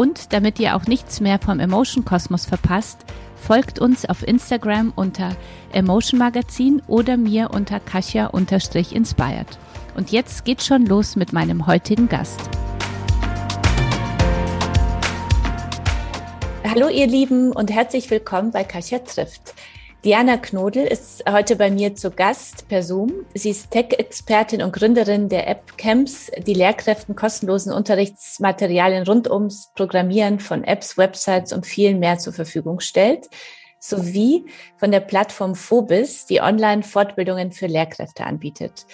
Und damit ihr auch nichts mehr vom Emotion Kosmos verpasst, folgt uns auf Instagram unter Emotion Magazin oder mir unter Kasia-inspired. Und jetzt geht's schon los mit meinem heutigen Gast. Hallo ihr Lieben und herzlich willkommen bei Kasia trifft. Diana Knodel ist heute bei mir zu Gast per Zoom. Sie ist Tech-Expertin und Gründerin der App Camps, die Lehrkräften kostenlosen Unterrichtsmaterialien rund ums Programmieren von Apps, Websites und viel mehr zur Verfügung stellt, sowie von der Plattform Phobis, die Online-Fortbildungen für Lehrkräfte anbietet.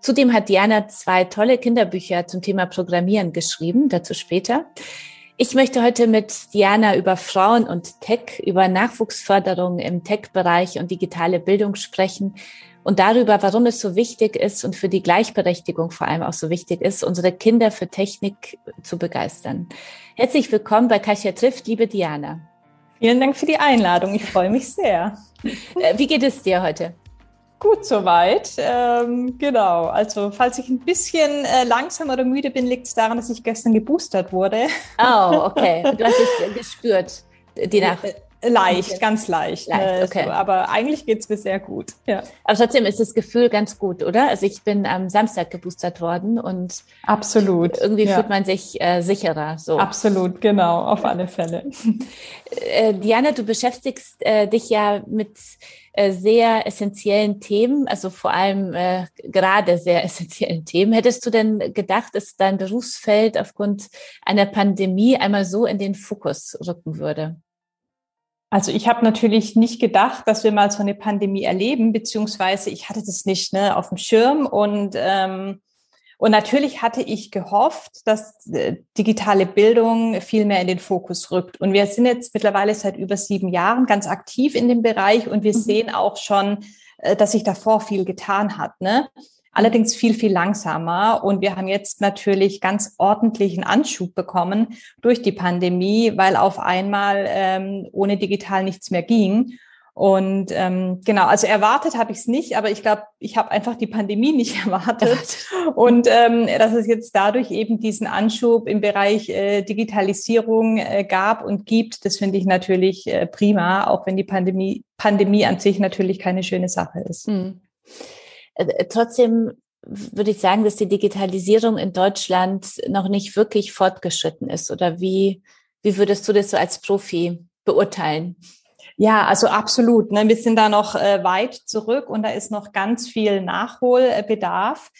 Zudem hat Diana zwei tolle Kinderbücher zum Thema Programmieren geschrieben, dazu später. Ich möchte heute mit Diana über Frauen und Tech, über Nachwuchsförderung im Tech-Bereich und digitale Bildung sprechen und darüber, warum es so wichtig ist und für die Gleichberechtigung vor allem auch so wichtig ist, unsere Kinder für Technik zu begeistern. Herzlich willkommen bei Kasia trifft, liebe Diana. Vielen Dank für die Einladung. Ich freue mich sehr. Äh, wie geht es dir heute? Gut soweit. Ähm, genau. Also, falls ich ein bisschen äh, langsam oder müde bin, liegt es daran, dass ich gestern geboostert wurde. Oh, okay. Du hast es gespürt, die Nacht. Leicht, okay. ganz leicht. leicht ne, okay. So, aber eigentlich geht es mir sehr gut. Ja. Aber trotzdem ist das Gefühl ganz gut, oder? Also ich bin am Samstag geboostert worden und absolut. Irgendwie ja. fühlt man sich äh, sicherer. So. Absolut, genau, auf alle Fälle. Äh, Diana, du beschäftigst äh, dich ja mit äh, sehr essentiellen Themen, also vor allem äh, gerade sehr essentiellen Themen. Hättest du denn gedacht, dass dein Berufsfeld aufgrund einer Pandemie einmal so in den Fokus rücken würde? Also ich habe natürlich nicht gedacht, dass wir mal so eine Pandemie erleben, beziehungsweise ich hatte das nicht ne, auf dem Schirm und ähm, und natürlich hatte ich gehofft, dass äh, digitale Bildung viel mehr in den Fokus rückt. Und wir sind jetzt mittlerweile seit über sieben Jahren ganz aktiv in dem Bereich und wir mhm. sehen auch schon, äh, dass sich davor viel getan hat. Ne? Allerdings viel, viel langsamer. Und wir haben jetzt natürlich ganz ordentlichen Anschub bekommen durch die Pandemie, weil auf einmal ähm, ohne digital nichts mehr ging. Und ähm, genau, also erwartet habe ich es nicht, aber ich glaube, ich habe einfach die Pandemie nicht erwartet. Und ähm, dass es jetzt dadurch eben diesen Anschub im Bereich äh, Digitalisierung äh, gab und gibt, das finde ich natürlich äh, prima, auch wenn die Pandemie, Pandemie an sich natürlich keine schöne Sache ist. Mhm. Äh, äh, trotzdem würde ich sagen, dass die Digitalisierung in Deutschland noch nicht wirklich fortgeschritten ist. Oder wie, wie würdest du das so als Profi beurteilen? Ja, also absolut. Ne? Wir sind da noch äh, weit zurück und da ist noch ganz viel Nachholbedarf.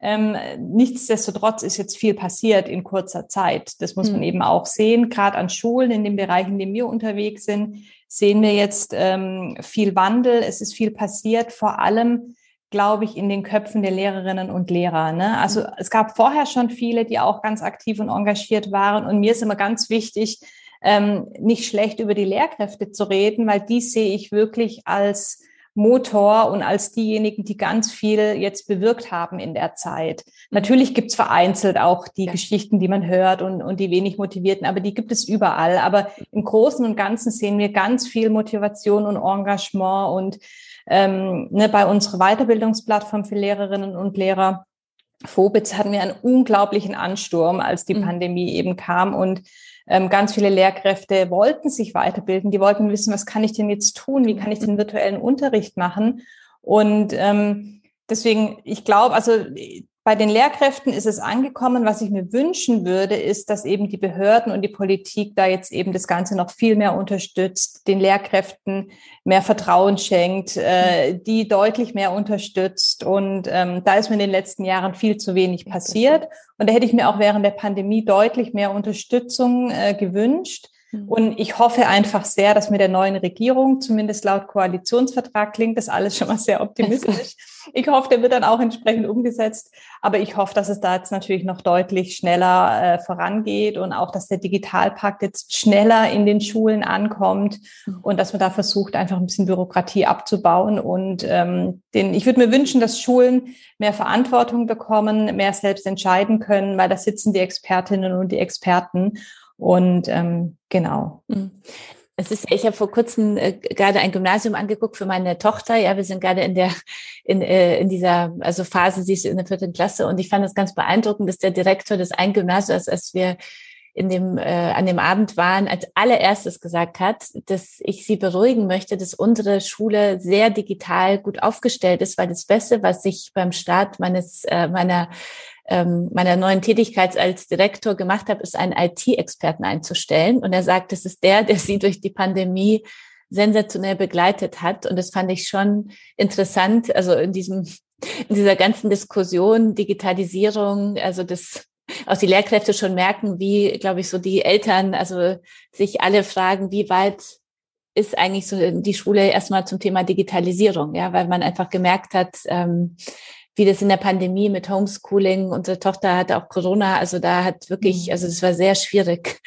Ähm, nichtsdestotrotz ist jetzt viel passiert in kurzer Zeit. Das muss man hm. eben auch sehen. Gerade an Schulen, in den Bereichen, in denen wir unterwegs sind, sehen wir jetzt ähm, viel Wandel. Es ist viel passiert, vor allem glaube ich, in den Köpfen der Lehrerinnen und Lehrer. Ne? Also mhm. es gab vorher schon viele, die auch ganz aktiv und engagiert waren. Und mir ist immer ganz wichtig, ähm, nicht schlecht über die Lehrkräfte zu reden, weil die sehe ich wirklich als Motor und als diejenigen, die ganz viel jetzt bewirkt haben in der Zeit. Mhm. Natürlich gibt's vereinzelt auch die ja. Geschichten, die man hört und, und die wenig motivierten, aber die gibt es überall. Aber im Großen und Ganzen sehen wir ganz viel Motivation und Engagement und ähm, ne, bei unserer Weiterbildungsplattform für Lehrerinnen und Lehrer Phobitz hatten wir einen unglaublichen Ansturm, als die mhm. Pandemie eben kam und ähm, ganz viele Lehrkräfte wollten sich weiterbilden. Die wollten wissen, was kann ich denn jetzt tun? Wie kann ich den virtuellen Unterricht machen? Und ähm, deswegen, ich glaube, also bei den Lehrkräften ist es angekommen. Was ich mir wünschen würde, ist, dass eben die Behörden und die Politik da jetzt eben das Ganze noch viel mehr unterstützt, den Lehrkräften mehr Vertrauen schenkt, äh, die deutlich mehr unterstützt. Und ähm, da ist mir in den letzten Jahren viel zu wenig passiert. Und da hätte ich mir auch während der Pandemie deutlich mehr Unterstützung äh, gewünscht. Mhm. Und ich hoffe einfach sehr, dass mit der neuen Regierung, zumindest laut Koalitionsvertrag, klingt das alles schon mal sehr optimistisch. Ich hoffe, der wird dann auch entsprechend umgesetzt. Aber ich hoffe, dass es da jetzt natürlich noch deutlich schneller äh, vorangeht und auch, dass der Digitalpakt jetzt schneller in den Schulen ankommt mhm. und dass man da versucht, einfach ein bisschen Bürokratie abzubauen. Und ähm, den, ich würde mir wünschen, dass Schulen mehr Verantwortung bekommen, mehr selbst entscheiden können, weil da sitzen die Expertinnen und die Experten. Und ähm, genau. Es ist, ich habe vor kurzem äh, gerade ein Gymnasium angeguckt für meine Tochter. Ja, wir sind gerade in der in, äh, in dieser also Phase, sie ist in der vierten Klasse und ich fand es ganz beeindruckend, dass der Direktor des ein Gymnasiums, als wir in dem äh, an dem Abend waren, als allererstes gesagt hat, dass ich sie beruhigen möchte, dass unsere Schule sehr digital gut aufgestellt ist, weil das Beste, was ich beim Start meines äh, meiner ähm, meiner neuen Tätigkeit als Direktor gemacht habe, ist einen IT-Experten einzustellen. Und er sagt, das ist der, der sie durch die Pandemie sensationell begleitet hat. Und das fand ich schon interessant. Also in diesem, in dieser ganzen Diskussion, Digitalisierung, also das, auch die Lehrkräfte schon merken, wie, glaube ich, so die Eltern, also sich alle fragen, wie weit ist eigentlich so die Schule erstmal zum Thema Digitalisierung, ja, weil man einfach gemerkt hat, ähm, wie das in der Pandemie mit Homeschooling, unsere Tochter hatte auch Corona, also da hat wirklich, mhm. also das war sehr schwierig.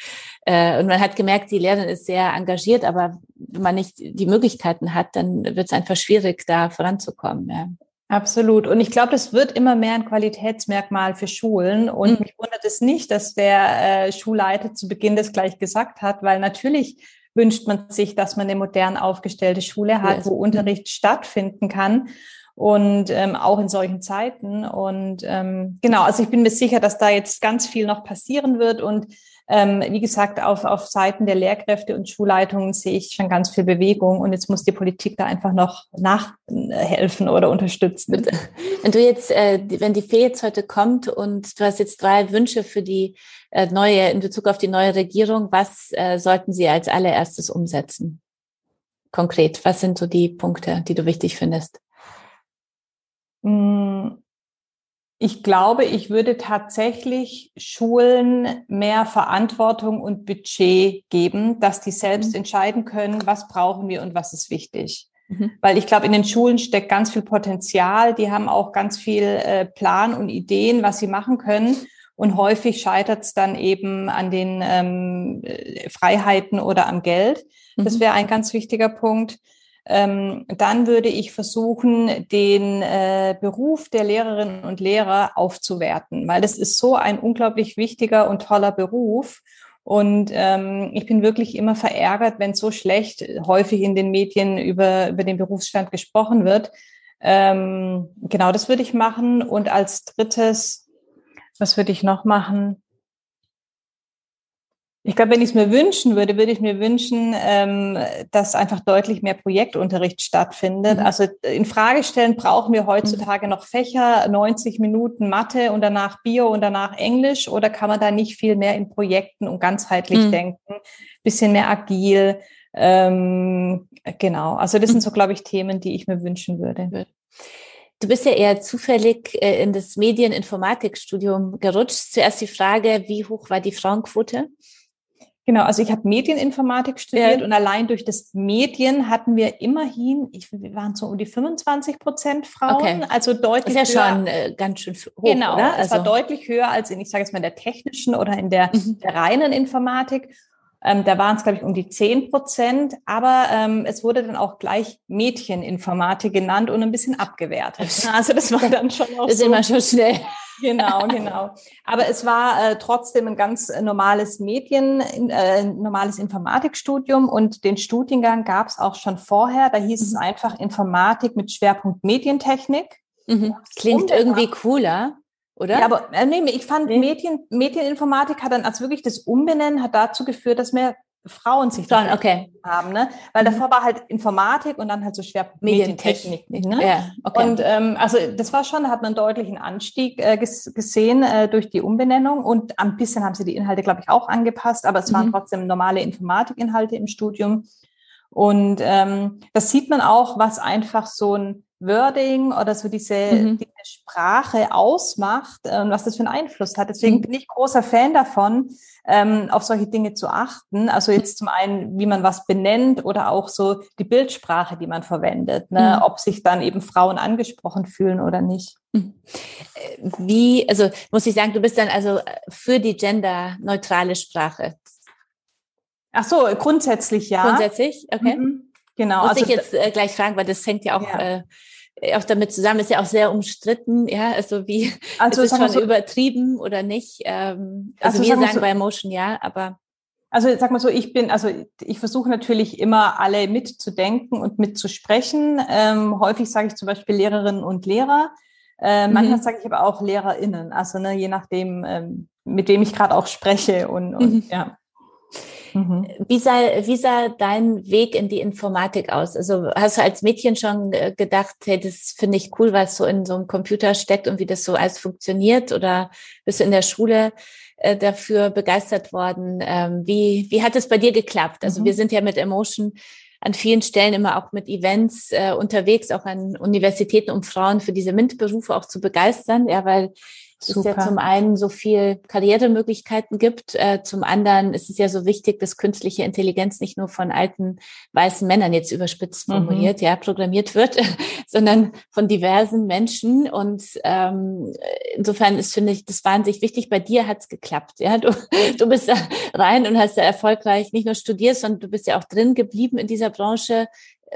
Äh, und man hat gemerkt, die Lehrerin ist sehr engagiert, aber wenn man nicht die Möglichkeiten hat, dann wird es einfach schwierig, da voranzukommen. Ja. Absolut. Und ich glaube, das wird immer mehr ein Qualitätsmerkmal für Schulen. Und mhm. mich wundert es nicht, dass der äh, Schulleiter zu Beginn das gleich gesagt hat, weil natürlich wünscht man sich, dass man eine modern aufgestellte Schule hat, wo Unterricht stattfinden kann und ähm, auch in solchen Zeiten. Und ähm, genau, also ich bin mir sicher, dass da jetzt ganz viel noch passieren wird. Und ähm, wie gesagt, auf, auf Seiten der Lehrkräfte und Schulleitungen sehe ich schon ganz viel Bewegung. Und jetzt muss die Politik da einfach noch nachhelfen oder unterstützen. Wenn du jetzt, äh, wenn die Fee jetzt heute kommt und du hast jetzt drei Wünsche für die äh, neue, in Bezug auf die neue Regierung, was äh, sollten sie als allererstes umsetzen? Konkret, was sind so die Punkte, die du wichtig findest? Hm, ich glaube, ich würde tatsächlich Schulen mehr Verantwortung und Budget geben, dass die selbst mhm. entscheiden können, was brauchen wir und was ist wichtig. Mhm. Weil ich glaube, in den Schulen steckt ganz viel Potenzial. Die haben auch ganz viel äh, Plan und Ideen, was sie machen können. Und häufig scheitert es dann eben an den ähm, äh, Freiheiten oder am Geld. Mhm. Das wäre ein ganz wichtiger Punkt ähm, dann würde ich versuchen, den äh, Beruf der Lehrerinnen und Lehrer aufzuwerten, weil das ist so ein unglaublich wichtiger und toller Beruf. Und ähm, ich bin wirklich immer verärgert, wenn so schlecht häufig in den Medien über, über den Berufsstand gesprochen wird. Ähm, genau, das würde ich machen. Und als drittes, was würde ich noch machen? Ich glaube, wenn ich es mir wünschen würde, würde ich mir wünschen, ähm, dass einfach deutlich mehr Projektunterricht stattfindet. Mhm. Also in Frage stellen, brauchen wir heutzutage mhm. noch Fächer, 90 Minuten Mathe und danach Bio und danach Englisch oder kann man da nicht viel mehr in Projekten und ganzheitlich mhm. denken, bisschen mehr agil? Ähm, genau, also das sind so, glaube ich, Themen, die ich mir wünschen würde. Du bist ja eher zufällig äh, in das Medieninformatikstudium gerutscht. Zuerst die Frage, wie hoch war die Frauenquote? Genau, also ich habe Medieninformatik studiert ja. und allein durch das Medien hatten wir immerhin, ich, wir waren so um die 25 Prozent Frauen, okay. also deutlich Das ist ja höher. schon äh, ganz schön hoch, Genau, oder? Also, es war also deutlich höher als in, ich sage jetzt mal, der technischen oder in der, mhm. der reinen Informatik. Ähm, da waren es, glaube ich, um die 10 Prozent, aber ähm, es wurde dann auch gleich Mädcheninformatik genannt und ein bisschen abgewertet. Also das war dann schon auch das so. ist immer schon schnell. Genau, genau. Aber es war äh, trotzdem ein ganz normales Medien, äh, normales Informatikstudium und den Studiengang gab es auch schon vorher. Da hieß mhm. es einfach Informatik mit Schwerpunkt Medientechnik. Mhm. Klingt irgendwie cooler. Oder? Ja, aber äh, nee, ich fand nee. Medien, Medieninformatik hat dann als wirklich das Umbenennen hat dazu geführt, dass mehr Frauen sich Schon, okay. haben, ne? Weil mhm. davor war halt Informatik und dann halt so schwer Medientechnik, ne? Ja, okay. Und ähm, also das war schon, da hat man einen deutlichen Anstieg äh, gesehen äh, durch die Umbenennung und ein bisschen haben sie die Inhalte, glaube ich, auch angepasst, aber es mhm. waren trotzdem normale Informatikinhalte im Studium. Und ähm, das sieht man auch, was einfach so ein Wording oder so diese, mhm. diese Sprache ausmacht äh, und was das für einen Einfluss hat. Deswegen mhm. bin ich großer Fan davon, ähm, auf solche Dinge zu achten. Also jetzt zum einen, wie man was benennt oder auch so die Bildsprache, die man verwendet, ne? Mhm. ob sich dann eben Frauen angesprochen fühlen oder nicht. Mhm. Wie, also muss ich sagen, du bist dann also für die genderneutrale Sprache. Ach so, grundsätzlich ja. Grundsätzlich, okay. Mhm. Genau. Muss also, ich jetzt äh, gleich fragen, weil das hängt ja auch, ja. Äh, auch damit zusammen, ist ja auch sehr umstritten, ja, also wie, also, ist es schon so, übertrieben oder nicht? Ähm, also, also wir sagen so, bei Emotion ja, aber. Also sag mal so, ich bin, also ich versuche natürlich immer alle mitzudenken und mitzusprechen. Ähm, häufig sage ich zum Beispiel Lehrerinnen und Lehrer. Äh, manchmal mhm. sage ich aber auch LehrerInnen, also ne, je nachdem, ähm, mit wem ich gerade auch spreche und, und mhm. ja. Mhm. Wie, sah, wie sah dein Weg in die Informatik aus? Also hast du als Mädchen schon äh, gedacht, hey, das finde ich cool, was so in so einem Computer steckt und wie das so alles funktioniert? Oder bist du in der Schule äh, dafür begeistert worden? Ähm, wie, wie hat es bei dir geklappt? Also mhm. wir sind ja mit Emotion an vielen Stellen immer auch mit Events äh, unterwegs, auch an Universitäten, um Frauen für diese MINT-Berufe auch zu begeistern, ja, weil Super. es ja zum einen so viel Karrieremöglichkeiten gibt, äh, zum anderen ist es ja so wichtig, dass künstliche Intelligenz nicht nur von alten weißen Männern jetzt überspitzt mhm. formuliert, mhm. ja, programmiert wird, sondern von diversen Menschen. Und ähm, insofern ist, finde ich, das wahnsinnig wichtig. Bei dir hat's geklappt. Ja, du, du bist da rein und hast da erfolgreich nicht nur studiert, sondern du bist ja auch drin geblieben in dieser Branche.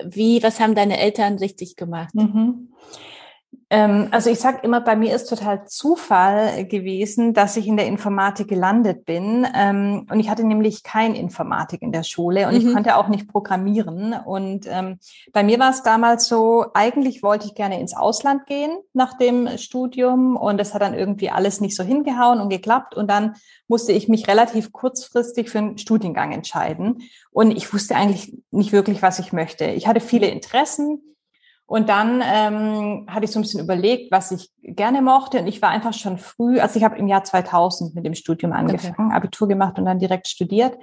Wie, was haben deine Eltern richtig gemacht? Mhm. Ähm, also ich sage immer, bei mir ist total Zufall gewesen, dass ich in der Informatik gelandet bin. Ähm, und ich hatte nämlich kein Informatik in der Schule und mhm. ich konnte auch nicht programmieren. Und ähm, bei mir war es damals so, eigentlich wollte ich gerne ins Ausland gehen nach dem Studium und das hat dann irgendwie alles nicht so hingehauen und geklappt. Und dann musste ich mich relativ kurzfristig für einen Studiengang entscheiden. Und ich wusste eigentlich nicht wirklich, was ich möchte. Ich hatte viele Interessen und dann ähm, hatte ich so ein bisschen überlegt, was ich gerne mochte. Und ich war einfach schon früh, also ich habe im Jahr 2000 mit dem Studium angefangen, okay. Abitur gemacht und dann direkt studiert.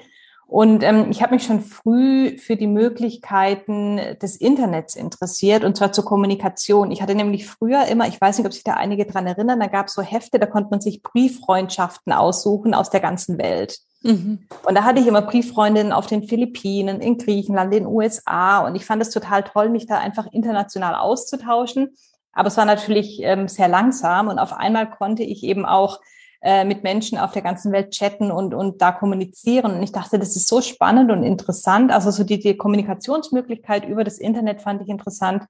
Und ähm, ich habe mich schon früh für die Möglichkeiten des Internets interessiert und zwar zur Kommunikation. Ich hatte nämlich früher immer, ich weiß nicht, ob sich da einige dran erinnern, da gab es so Hefte, da konnte man sich Brieffreundschaften aussuchen aus der ganzen Welt. Mhm. Und da hatte ich immer Brieffreundinnen auf den Philippinen, in Griechenland, in den USA. Und ich fand es total toll, mich da einfach international auszutauschen. Aber es war natürlich ähm, sehr langsam. Und auf einmal konnte ich eben auch äh, mit Menschen auf der ganzen Welt chatten und, und da kommunizieren. Und ich dachte, das ist so spannend und interessant. Also so die, die Kommunikationsmöglichkeit über das Internet fand ich interessant.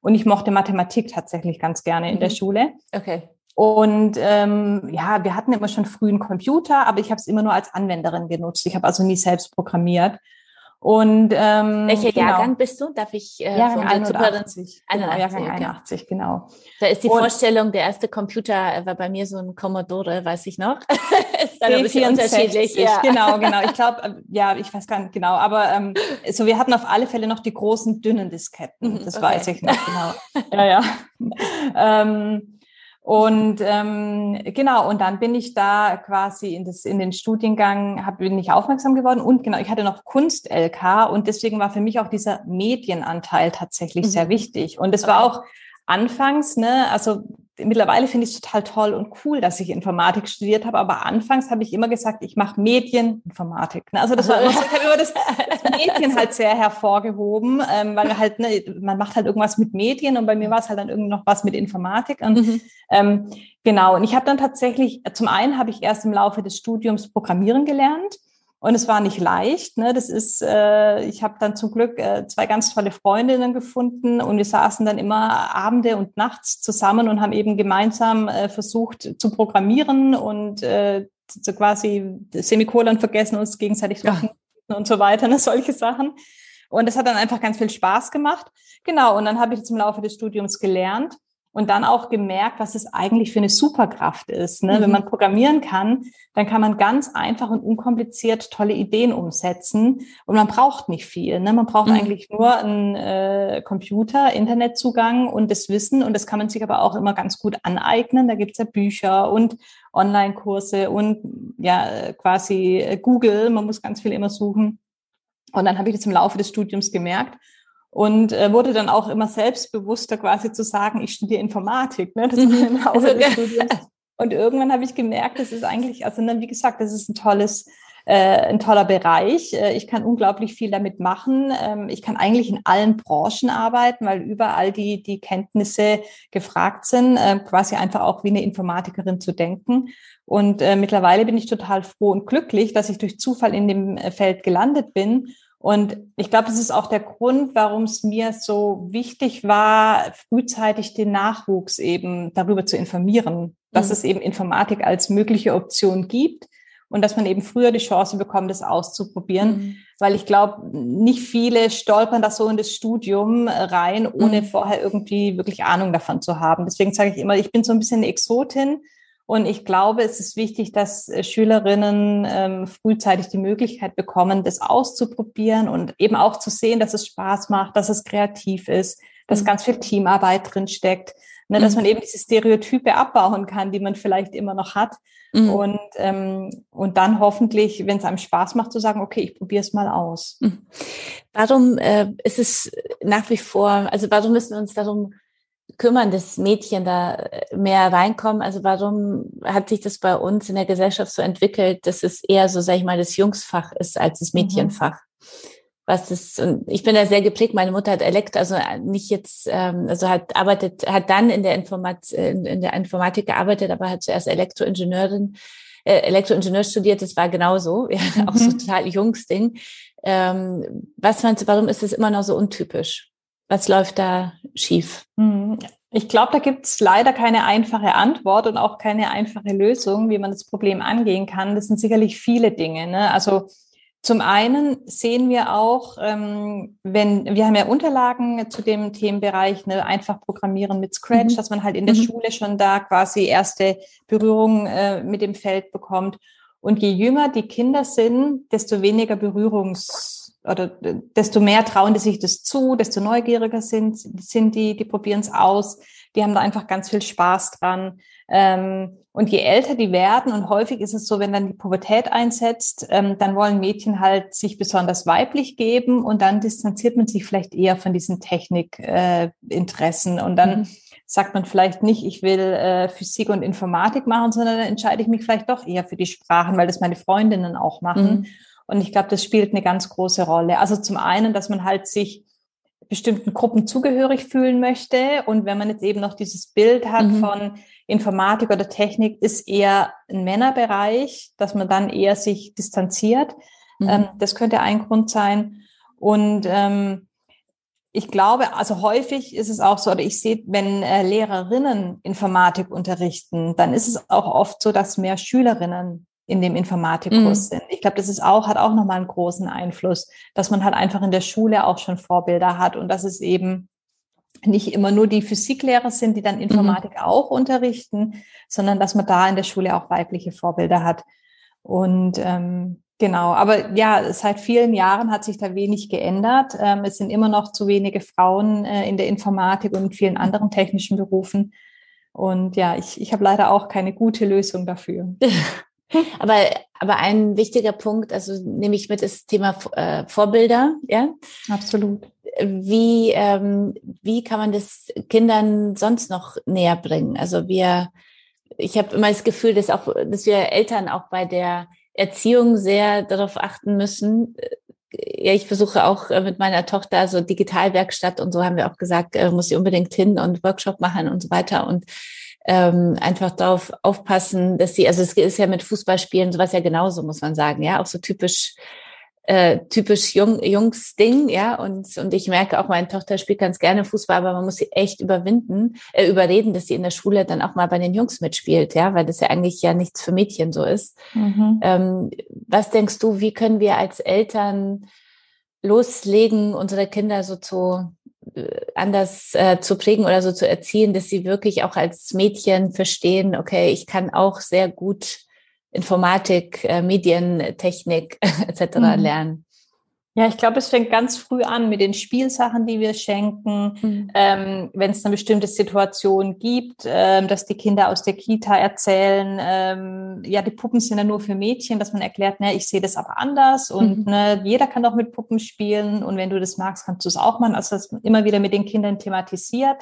Und ich mochte Mathematik tatsächlich ganz gerne in mhm. der Schule. Okay. Und ähm, ja, wir hatten immer schon früh einen Computer, aber ich habe es immer nur als Anwenderin genutzt. Ich habe also nie selbst programmiert. Und ähm, welcher genau. Jahrgang bist du? Darf ich äh, Jahrgang 81, 81, genau, Jahrgang 81, genau. Da ist die und Vorstellung, der erste Computer war bei mir so ein Commodore, weiß ich noch. ist dann ein bisschen unterschiedlich. Ja. Genau, genau. Ich glaube, äh, ja, ich weiß gar nicht genau, aber ähm, so wir hatten auf alle Fälle noch die großen dünnen Disketten. Mhm, das okay. weiß ich noch genau. ja, ja. ähm, und ähm, genau, und dann bin ich da quasi in, das, in den Studiengang, hab, bin ich aufmerksam geworden und genau, ich hatte noch Kunst-LK und deswegen war für mich auch dieser Medienanteil tatsächlich mhm. sehr wichtig. Und es war auch anfangs, ne, also mittlerweile finde ich es total toll und cool, dass ich Informatik studiert habe, aber anfangs habe ich immer gesagt, ich mache Medieninformatik. Ne? Also das war immer so, ich habe immer das, das Medien halt sehr hervorgehoben, ähm, weil halt, ne, man macht halt irgendwas mit Medien und bei mir war es halt dann irgendwie noch was mit Informatik. Und mhm. ähm, genau, und ich habe dann tatsächlich, zum einen habe ich erst im Laufe des Studiums Programmieren gelernt. Und es war nicht leicht. Ne? Das ist, äh, ich habe dann zum Glück äh, zwei ganz tolle Freundinnen gefunden und wir saßen dann immer Abende und nachts zusammen und haben eben gemeinsam äh, versucht zu programmieren und äh, so quasi Semikolon vergessen, uns gegenseitig ja. und so weiter, ne? solche Sachen. Und das hat dann einfach ganz viel Spaß gemacht. Genau, und dann habe ich jetzt im Laufe des Studiums gelernt und dann auch gemerkt, was es eigentlich für eine Superkraft ist. Ne? Mhm. Wenn man programmieren kann, dann kann man ganz einfach und unkompliziert tolle Ideen umsetzen und man braucht nicht viel. Ne? Man braucht mhm. eigentlich nur einen äh, Computer, Internetzugang und das Wissen und das kann man sich aber auch immer ganz gut aneignen. Da gibt's ja Bücher und Online-Kurse und ja quasi Google. Man muss ganz viel immer suchen. Und dann habe ich das im Laufe des Studiums gemerkt und äh, wurde dann auch immer selbstbewusster quasi zu sagen, ich studiere Informatik. Ne? Das war mhm. im Laufe des Studiums. Und irgendwann habe ich gemerkt, das ist eigentlich, also ne, wie gesagt, das ist ein tolles, äh, ein toller Bereich. Äh, ich kann unglaublich viel damit machen. Ähm, ich kann eigentlich in allen Branchen arbeiten, weil überall die, die Kenntnisse gefragt sind, äh, quasi einfach auch wie eine Informatikerin zu denken. Und äh, mittlerweile bin ich total froh und glücklich, dass ich durch Zufall in dem äh, Feld gelandet bin und ich glaube, das ist auch der Grund, warum es mir so wichtig war, frühzeitig den Nachwuchs eben darüber zu informieren, dass mhm. es eben Informatik als mögliche Option gibt und dass man eben früher die Chance bekommt, das auszuprobieren. Mhm. Weil ich glaube, nicht viele stolpern da so in das Studium rein, ohne mhm. vorher irgendwie wirklich Ahnung davon zu haben. Deswegen sage ich immer, ich bin so ein bisschen eine Exotin und ich glaube, es ist wichtig, dass äh, Schülerinnen ähm, frühzeitig die Möglichkeit bekommen, das auszuprobieren und eben auch zu sehen, dass es Spaß macht, dass es kreativ ist, dass mhm. ganz viel Teamarbeit drin steckt, ne, dass mhm. man eben diese Stereotype abbauen kann, die man vielleicht immer noch hat. Mhm. Und, ähm, und dann hoffentlich, wenn es einem Spaß macht, zu sagen, okay, ich probiere es mal aus. Mhm. Warum äh, ist es nach wie vor, also warum müssen wir uns darum kümmern, dass Mädchen da äh, mehr reinkommen? Also warum hat sich das bei uns in der Gesellschaft so entwickelt, dass es eher so, sag ich mal, das Jungsfach ist als das mhm. Mädchenfach? Mhm. Was ist, und ich bin da sehr geprägt. Meine Mutter hat Elektro, also nicht jetzt, ähm, also hat arbeitet, hat dann in der Informat, in der Informatik gearbeitet, aber hat zuerst Elektroingenieurin, äh, Elektroingenieur studiert. Das war genauso, ja, mhm. auch so total Jungsding. Ähm, was meinst du, warum ist das immer noch so untypisch? Was läuft da schief? Hm. Ich glaube, da gibt es leider keine einfache Antwort und auch keine einfache Lösung, wie man das Problem angehen kann. Das sind sicherlich viele Dinge. Ne? Also zum einen sehen wir auch, ähm, wenn wir haben ja Unterlagen zu dem Themenbereich, ne, einfach programmieren mit Scratch, mhm. dass man halt in der mhm. Schule schon da quasi erste Berührung äh, mit dem Feld bekommt. Und je jünger die Kinder sind, desto weniger Berührungs oder desto mehr trauen die sich das zu, desto neugieriger sind, sind die, die probieren es aus, die haben da einfach ganz viel Spaß dran. Ähm, und je älter die werden, und häufig ist es so, wenn dann die Pubertät einsetzt, ähm, dann wollen Mädchen halt sich besonders weiblich geben und dann distanziert man sich vielleicht eher von diesen Technikinteressen äh, und dann mhm. sagt man vielleicht nicht, ich will äh, Physik und Informatik machen, sondern dann entscheide ich mich vielleicht doch eher für die Sprachen, weil das meine Freundinnen auch machen. Mhm. Und ich glaube, das spielt eine ganz große Rolle. Also zum einen, dass man halt sich bestimmten Gruppen zugehörig fühlen möchte. Und wenn man jetzt eben noch dieses Bild hat mhm. von Informatik oder Technik, ist eher ein Männerbereich, dass man dann eher sich distanziert. Mhm. Ähm, das könnte ein Grund sein. Und ähm, ich glaube, also häufig ist es auch so, oder ich sehe, wenn äh, Lehrerinnen Informatik unterrichten, dann ist es auch oft so, dass mehr Schülerinnen in dem Informatikkurs mhm. sind. Ich glaube, das ist auch, hat auch nochmal einen großen Einfluss, dass man halt einfach in der Schule auch schon Vorbilder hat und dass es eben nicht immer nur die Physiklehrer sind, die dann mhm. Informatik mhm. auch unterrichten, sondern dass man da in der Schule auch weibliche Vorbilder hat. Und ähm, genau, aber ja, seit vielen Jahren hat sich da wenig geändert. Ähm, es sind immer noch zu wenige Frauen äh, in der Informatik und in vielen anderen technischen Berufen. Und ja, ich, ich habe leider auch keine gute Lösung dafür. Aber, aber ein wichtiger Punkt, also nehme ich mit, ist das Thema äh, Vorbilder, ja? Absolut. Wie, ähm, wie kann man das Kindern sonst noch näher bringen? Also wir, ich habe immer das Gefühl, dass auch, dass wir Eltern auch bei der Erziehung sehr darauf achten müssen. Ja, ich versuche auch äh, mit meiner Tochter so Digitalwerkstatt und so haben wir auch gesagt, äh, muss sie unbedingt hin und Workshop machen und so weiter. Und ähm, einfach darauf aufpassen, dass sie, also es ist ja mit Fußballspielen sowas ja genauso, muss man sagen, ja, auch so typisch äh, typisch Jung, Jungs-Ding, ja, und, und ich merke auch, meine Tochter spielt ganz gerne Fußball, aber man muss sie echt überwinden, äh, überreden, dass sie in der Schule dann auch mal bei den Jungs mitspielt, ja, weil das ja eigentlich ja nichts für Mädchen so ist. Mhm. Ähm, was denkst du, wie können wir als Eltern loslegen, unsere Kinder so zu anders äh, zu prägen oder so zu erziehen, dass sie wirklich auch als Mädchen verstehen, okay, ich kann auch sehr gut Informatik, äh, Medientechnik etc. Mhm. lernen. Ja, ich glaube, es fängt ganz früh an mit den Spielsachen, die wir schenken. Mhm. Ähm, Wenn es eine bestimmte Situation gibt, ähm, dass die Kinder aus der Kita erzählen, ähm, ja, die Puppen sind ja nur für Mädchen, dass man erklärt, ne, ich sehe das aber anders und mhm. ne, jeder kann doch mit Puppen spielen und wenn du das magst, kannst du es auch machen. Also das immer wieder mit den Kindern thematisiert.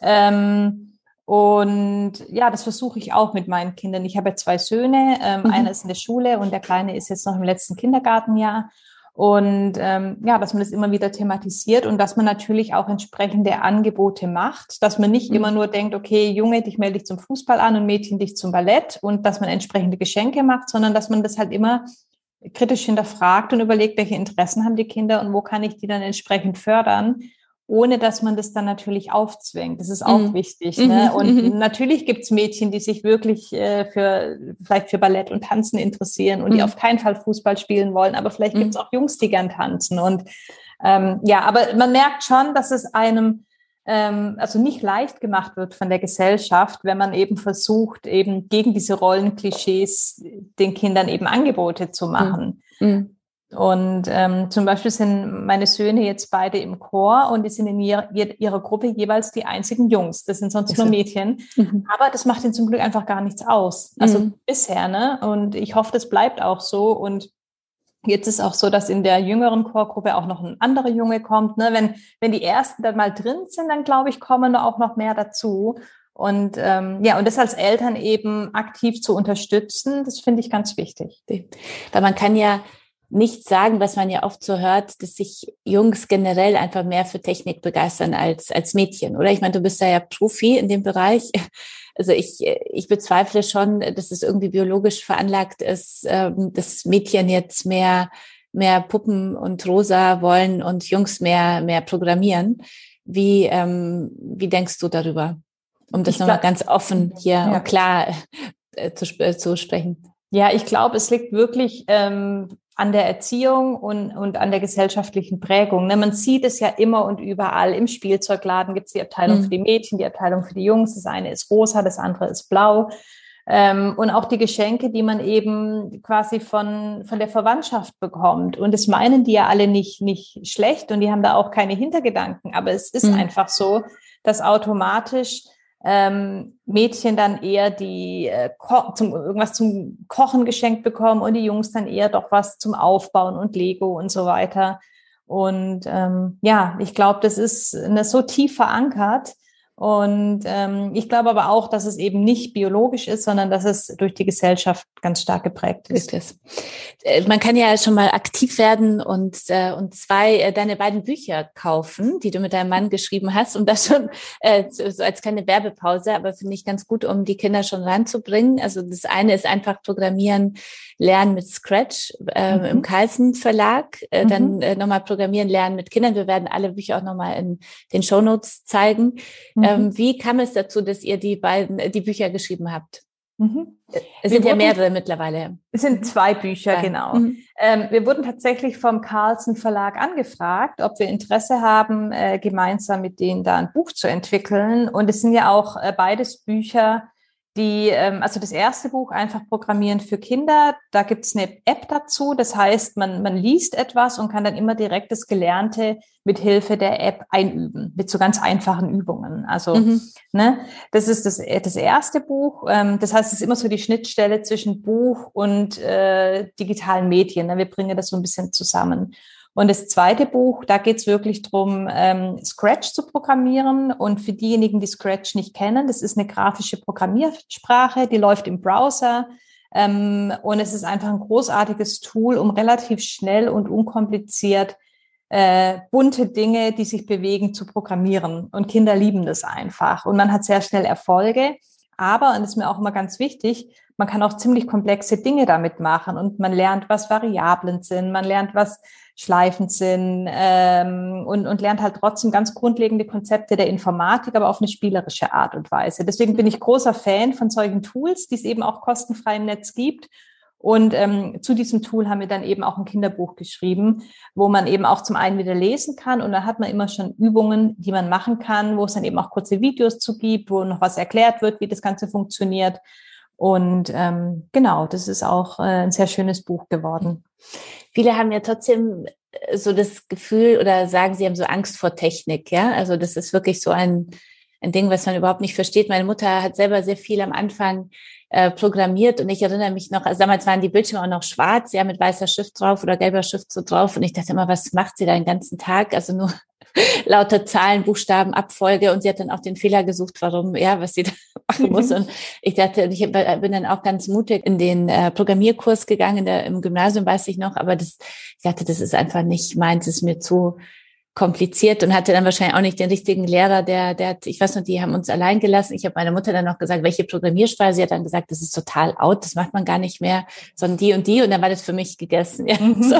Ähm, und ja, das versuche ich auch mit meinen Kindern. Ich habe zwei Söhne, ähm, mhm. einer ist in der Schule und der Kleine ist jetzt noch im letzten Kindergartenjahr. Und ähm, ja, dass man das immer wieder thematisiert und dass man natürlich auch entsprechende Angebote macht, dass man nicht mhm. immer nur denkt, okay, Junge, dich melde ich zum Fußball an und Mädchen dich zum Ballett und dass man entsprechende Geschenke macht, sondern dass man das halt immer kritisch hinterfragt und überlegt, welche Interessen haben die Kinder und wo kann ich die dann entsprechend fördern ohne dass man das dann natürlich aufzwängt. Das ist auch mhm. wichtig. Ne? Mhm. Und mhm. natürlich gibt's Mädchen, die sich wirklich äh, für vielleicht für Ballett und Tanzen interessieren und mhm. die auf keinen Fall Fußball spielen wollen, aber vielleicht gibt's mhm. auch Jungs, die gern tanzen. Und ähm, ja, aber man merkt schon, dass es einem ähm, also nicht leicht gemacht wird von der Gesellschaft, wenn man eben versucht, eben gegen diese Rollenklischees den Kindern eben Angebote zu machen. Mhm. Und ähm, zum Beispiel sind meine Söhne jetzt beide im Chor und die sind in ihrer, ihrer Gruppe jeweils die einzigen Jungs. Das sind sonst nur Mädchen. Mhm. Aber das macht ihnen zum Glück einfach gar nichts aus. Also mhm. bisher, ne? Und ich hoffe, das bleibt auch so. Und jetzt ist auch so, dass in der jüngeren Chorgruppe auch noch ein anderer Junge kommt. Ne? Wenn, wenn die ersten dann mal drin sind, dann glaube ich, kommen auch noch mehr dazu. Und ähm, ja, und das als Eltern eben aktiv zu unterstützen, das finde ich ganz wichtig. Weil man kann ja nicht sagen, was man ja oft so hört, dass sich Jungs generell einfach mehr für Technik begeistern als, als Mädchen, oder? Ich meine, du bist ja ja Profi in dem Bereich. Also ich, ich bezweifle schon, dass es irgendwie biologisch veranlagt ist, ähm, dass Mädchen jetzt mehr, mehr Puppen und Rosa wollen und Jungs mehr, mehr programmieren. Wie, ähm, wie denkst du darüber? Um das nochmal ganz offen hier ja. und klar äh, zu, äh, zu sprechen. Ja, ich glaube, es liegt wirklich ähm, an der Erziehung und, und an der gesellschaftlichen Prägung. Ne? Man sieht es ja immer und überall. Im Spielzeugladen gibt es die Abteilung mhm. für die Mädchen, die Abteilung für die Jungs. Das eine ist rosa, das andere ist blau. Ähm, und auch die Geschenke, die man eben quasi von, von der Verwandtschaft bekommt. Und das meinen die ja alle nicht, nicht schlecht und die haben da auch keine Hintergedanken. Aber es ist mhm. einfach so, dass automatisch ähm, Mädchen dann eher die äh, zum, irgendwas zum Kochen geschenkt bekommen und die Jungs dann eher doch was zum Aufbauen und Lego und so weiter. Und ähm, ja, ich glaube, das ist eine, so tief verankert, und ähm, ich glaube aber auch, dass es eben nicht biologisch ist, sondern dass es durch die Gesellschaft ganz stark geprägt ist. ist äh, Man kann ja schon mal aktiv werden und, äh, und zwei äh, deine beiden Bücher kaufen, die du mit deinem Mann geschrieben hast. Und das schon äh, so als keine Werbepause, aber finde ich ganz gut, um die Kinder schon ranzubringen. Also das eine ist einfach Programmieren lernen mit Scratch äh, mhm. im Carlsen Verlag. Äh, mhm. Dann äh, nochmal Programmieren lernen mit Kindern. Wir werden alle Bücher auch nochmal in den Show Notes zeigen. Mhm. Ähm, wie kam es dazu, dass ihr die beiden, äh, die Bücher geschrieben habt? Mhm. Es sind ja mehrere mittlerweile. Es sind zwei Bücher, ja. genau. Mhm. Ähm, wir wurden tatsächlich vom Carlsen Verlag angefragt, ob wir Interesse haben, äh, gemeinsam mit denen da ein Buch zu entwickeln. Und es sind ja auch äh, beides Bücher, die, ähm, also das erste Buch, einfach Programmieren für Kinder, da gibt's eine App dazu. Das heißt, man, man liest etwas und kann dann immer direkt das Gelernte mit Hilfe der App einüben, mit so ganz einfachen Übungen. Also, mhm. ne, das ist das, das erste Buch. Ähm, das heißt, es ist immer so die Schnittstelle zwischen Buch und äh, digitalen Medien. Ne? Wir bringen das so ein bisschen zusammen. Und das zweite Buch, da geht es wirklich drum, ähm, Scratch zu programmieren. Und für diejenigen, die Scratch nicht kennen, das ist eine grafische Programmiersprache, die läuft im Browser. Ähm, und es ist einfach ein großartiges Tool, um relativ schnell und unkompliziert äh, bunte Dinge, die sich bewegen, zu programmieren. Und Kinder lieben das einfach. Und man hat sehr schnell Erfolge. Aber, und das ist mir auch immer ganz wichtig, man kann auch ziemlich komplexe Dinge damit machen und man lernt, was Variablen sind, man lernt, was schleifend sind ähm, und, und lernt halt trotzdem ganz grundlegende Konzepte der Informatik, aber auf eine spielerische Art und Weise. Deswegen bin ich großer Fan von solchen Tools, die es eben auch kostenfrei im Netz gibt. Und ähm, zu diesem Tool haben wir dann eben auch ein Kinderbuch geschrieben, wo man eben auch zum einen wieder lesen kann und da hat man immer schon Übungen, die man machen kann, wo es dann eben auch kurze Videos zu gibt, wo noch was erklärt wird, wie das Ganze funktioniert. Und ähm, genau, das ist auch äh, ein sehr schönes Buch geworden. Viele haben ja trotzdem so das Gefühl oder sagen, sie haben so Angst vor Technik, ja? Also das ist wirklich so ein, ein Ding, was man überhaupt nicht versteht. Meine Mutter hat selber sehr viel am Anfang äh, programmiert und ich erinnere mich noch, also damals waren die Bildschirme auch noch schwarz, ja, mit weißer Schrift drauf oder gelber Schrift so drauf und ich dachte immer, was macht sie da den ganzen Tag? Also nur lauter Zahlen, Buchstaben, Abfolge und sie hat dann auch den Fehler gesucht, warum, ja, was sie da machen muss. Mhm. Und ich dachte, ich bin dann auch ganz mutig in den äh, Programmierkurs gegangen, der, im Gymnasium weiß ich noch, aber das, ich dachte, das ist einfach nicht meins, ist mir zu kompliziert und hatte dann wahrscheinlich auch nicht den richtigen Lehrer, der, der, ich weiß noch, die haben uns allein gelassen. Ich habe meiner Mutter dann noch gesagt, welche Programmiersprache. Sie hat dann gesagt, das ist total out, das macht man gar nicht mehr, sondern die und die. Und dann war das für mich gegessen. Ja, mhm. so.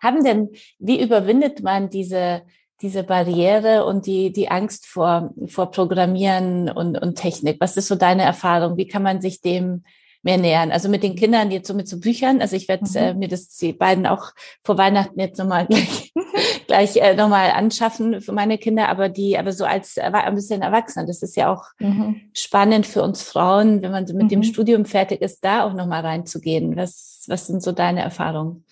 Haben denn, wie überwindet man diese, diese Barriere und die, die Angst vor, vor Programmieren und, und Technik? Was ist so deine Erfahrung? Wie kann man sich dem mehr nähern? Also mit den Kindern jetzt so mit so Büchern. Also ich werde mhm. äh, mir das die beiden auch vor Weihnachten jetzt nochmal gleich, gleich äh, nochmal anschaffen für meine Kinder, aber die, aber so als ein bisschen Erwachsener. Das ist ja auch mhm. spannend für uns Frauen, wenn man so mit mhm. dem Studium fertig ist, da auch nochmal reinzugehen. Was, was sind so deine Erfahrungen?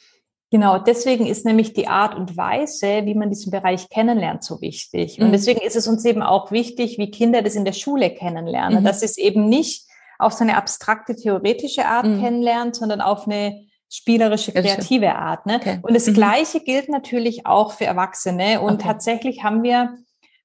Genau, deswegen ist nämlich die Art und Weise, wie man diesen Bereich kennenlernt, so wichtig. Und mhm. deswegen ist es uns eben auch wichtig, wie Kinder das in der Schule kennenlernen. Mhm. Dass es eben nicht auf so eine abstrakte, theoretische Art mhm. kennenlernt, sondern auf eine spielerische, kreative Art. Ne? Okay. Und das mhm. Gleiche gilt natürlich auch für Erwachsene. Und okay. tatsächlich haben wir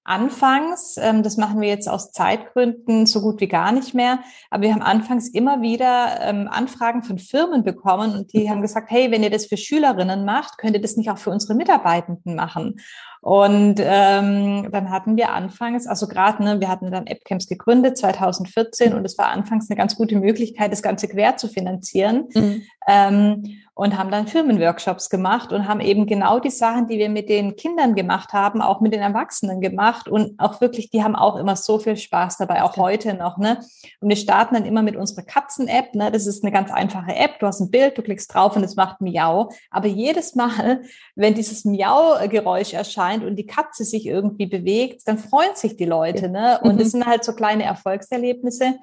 anfangs, ähm, das machen wir jetzt aus Zeitgründen so gut wie gar nicht mehr, aber wir haben anfangs immer wieder ähm, Anfragen von Firmen bekommen und die haben gesagt, hey, wenn ihr das für Schülerinnen macht, könnt ihr das nicht auch für unsere Mitarbeitenden machen. Und ähm, dann hatten wir anfangs, also gerade, ne, wir hatten dann AppCamps gegründet 2014 und es war anfangs eine ganz gute Möglichkeit, das Ganze quer zu finanzieren. Mhm. Ähm, und haben dann Firmenworkshops gemacht und haben eben genau die Sachen, die wir mit den Kindern gemacht haben, auch mit den Erwachsenen gemacht und auch wirklich, die haben auch immer so viel Spaß dabei, auch heute noch, ne? Und wir starten dann immer mit unserer Katzen-App, ne? Das ist eine ganz einfache App. Du hast ein Bild, du klickst drauf und es macht Miau. Aber jedes Mal, wenn dieses Miau-Geräusch erscheint und die Katze sich irgendwie bewegt, dann freuen sich die Leute, ne? Und das sind halt so kleine Erfolgserlebnisse.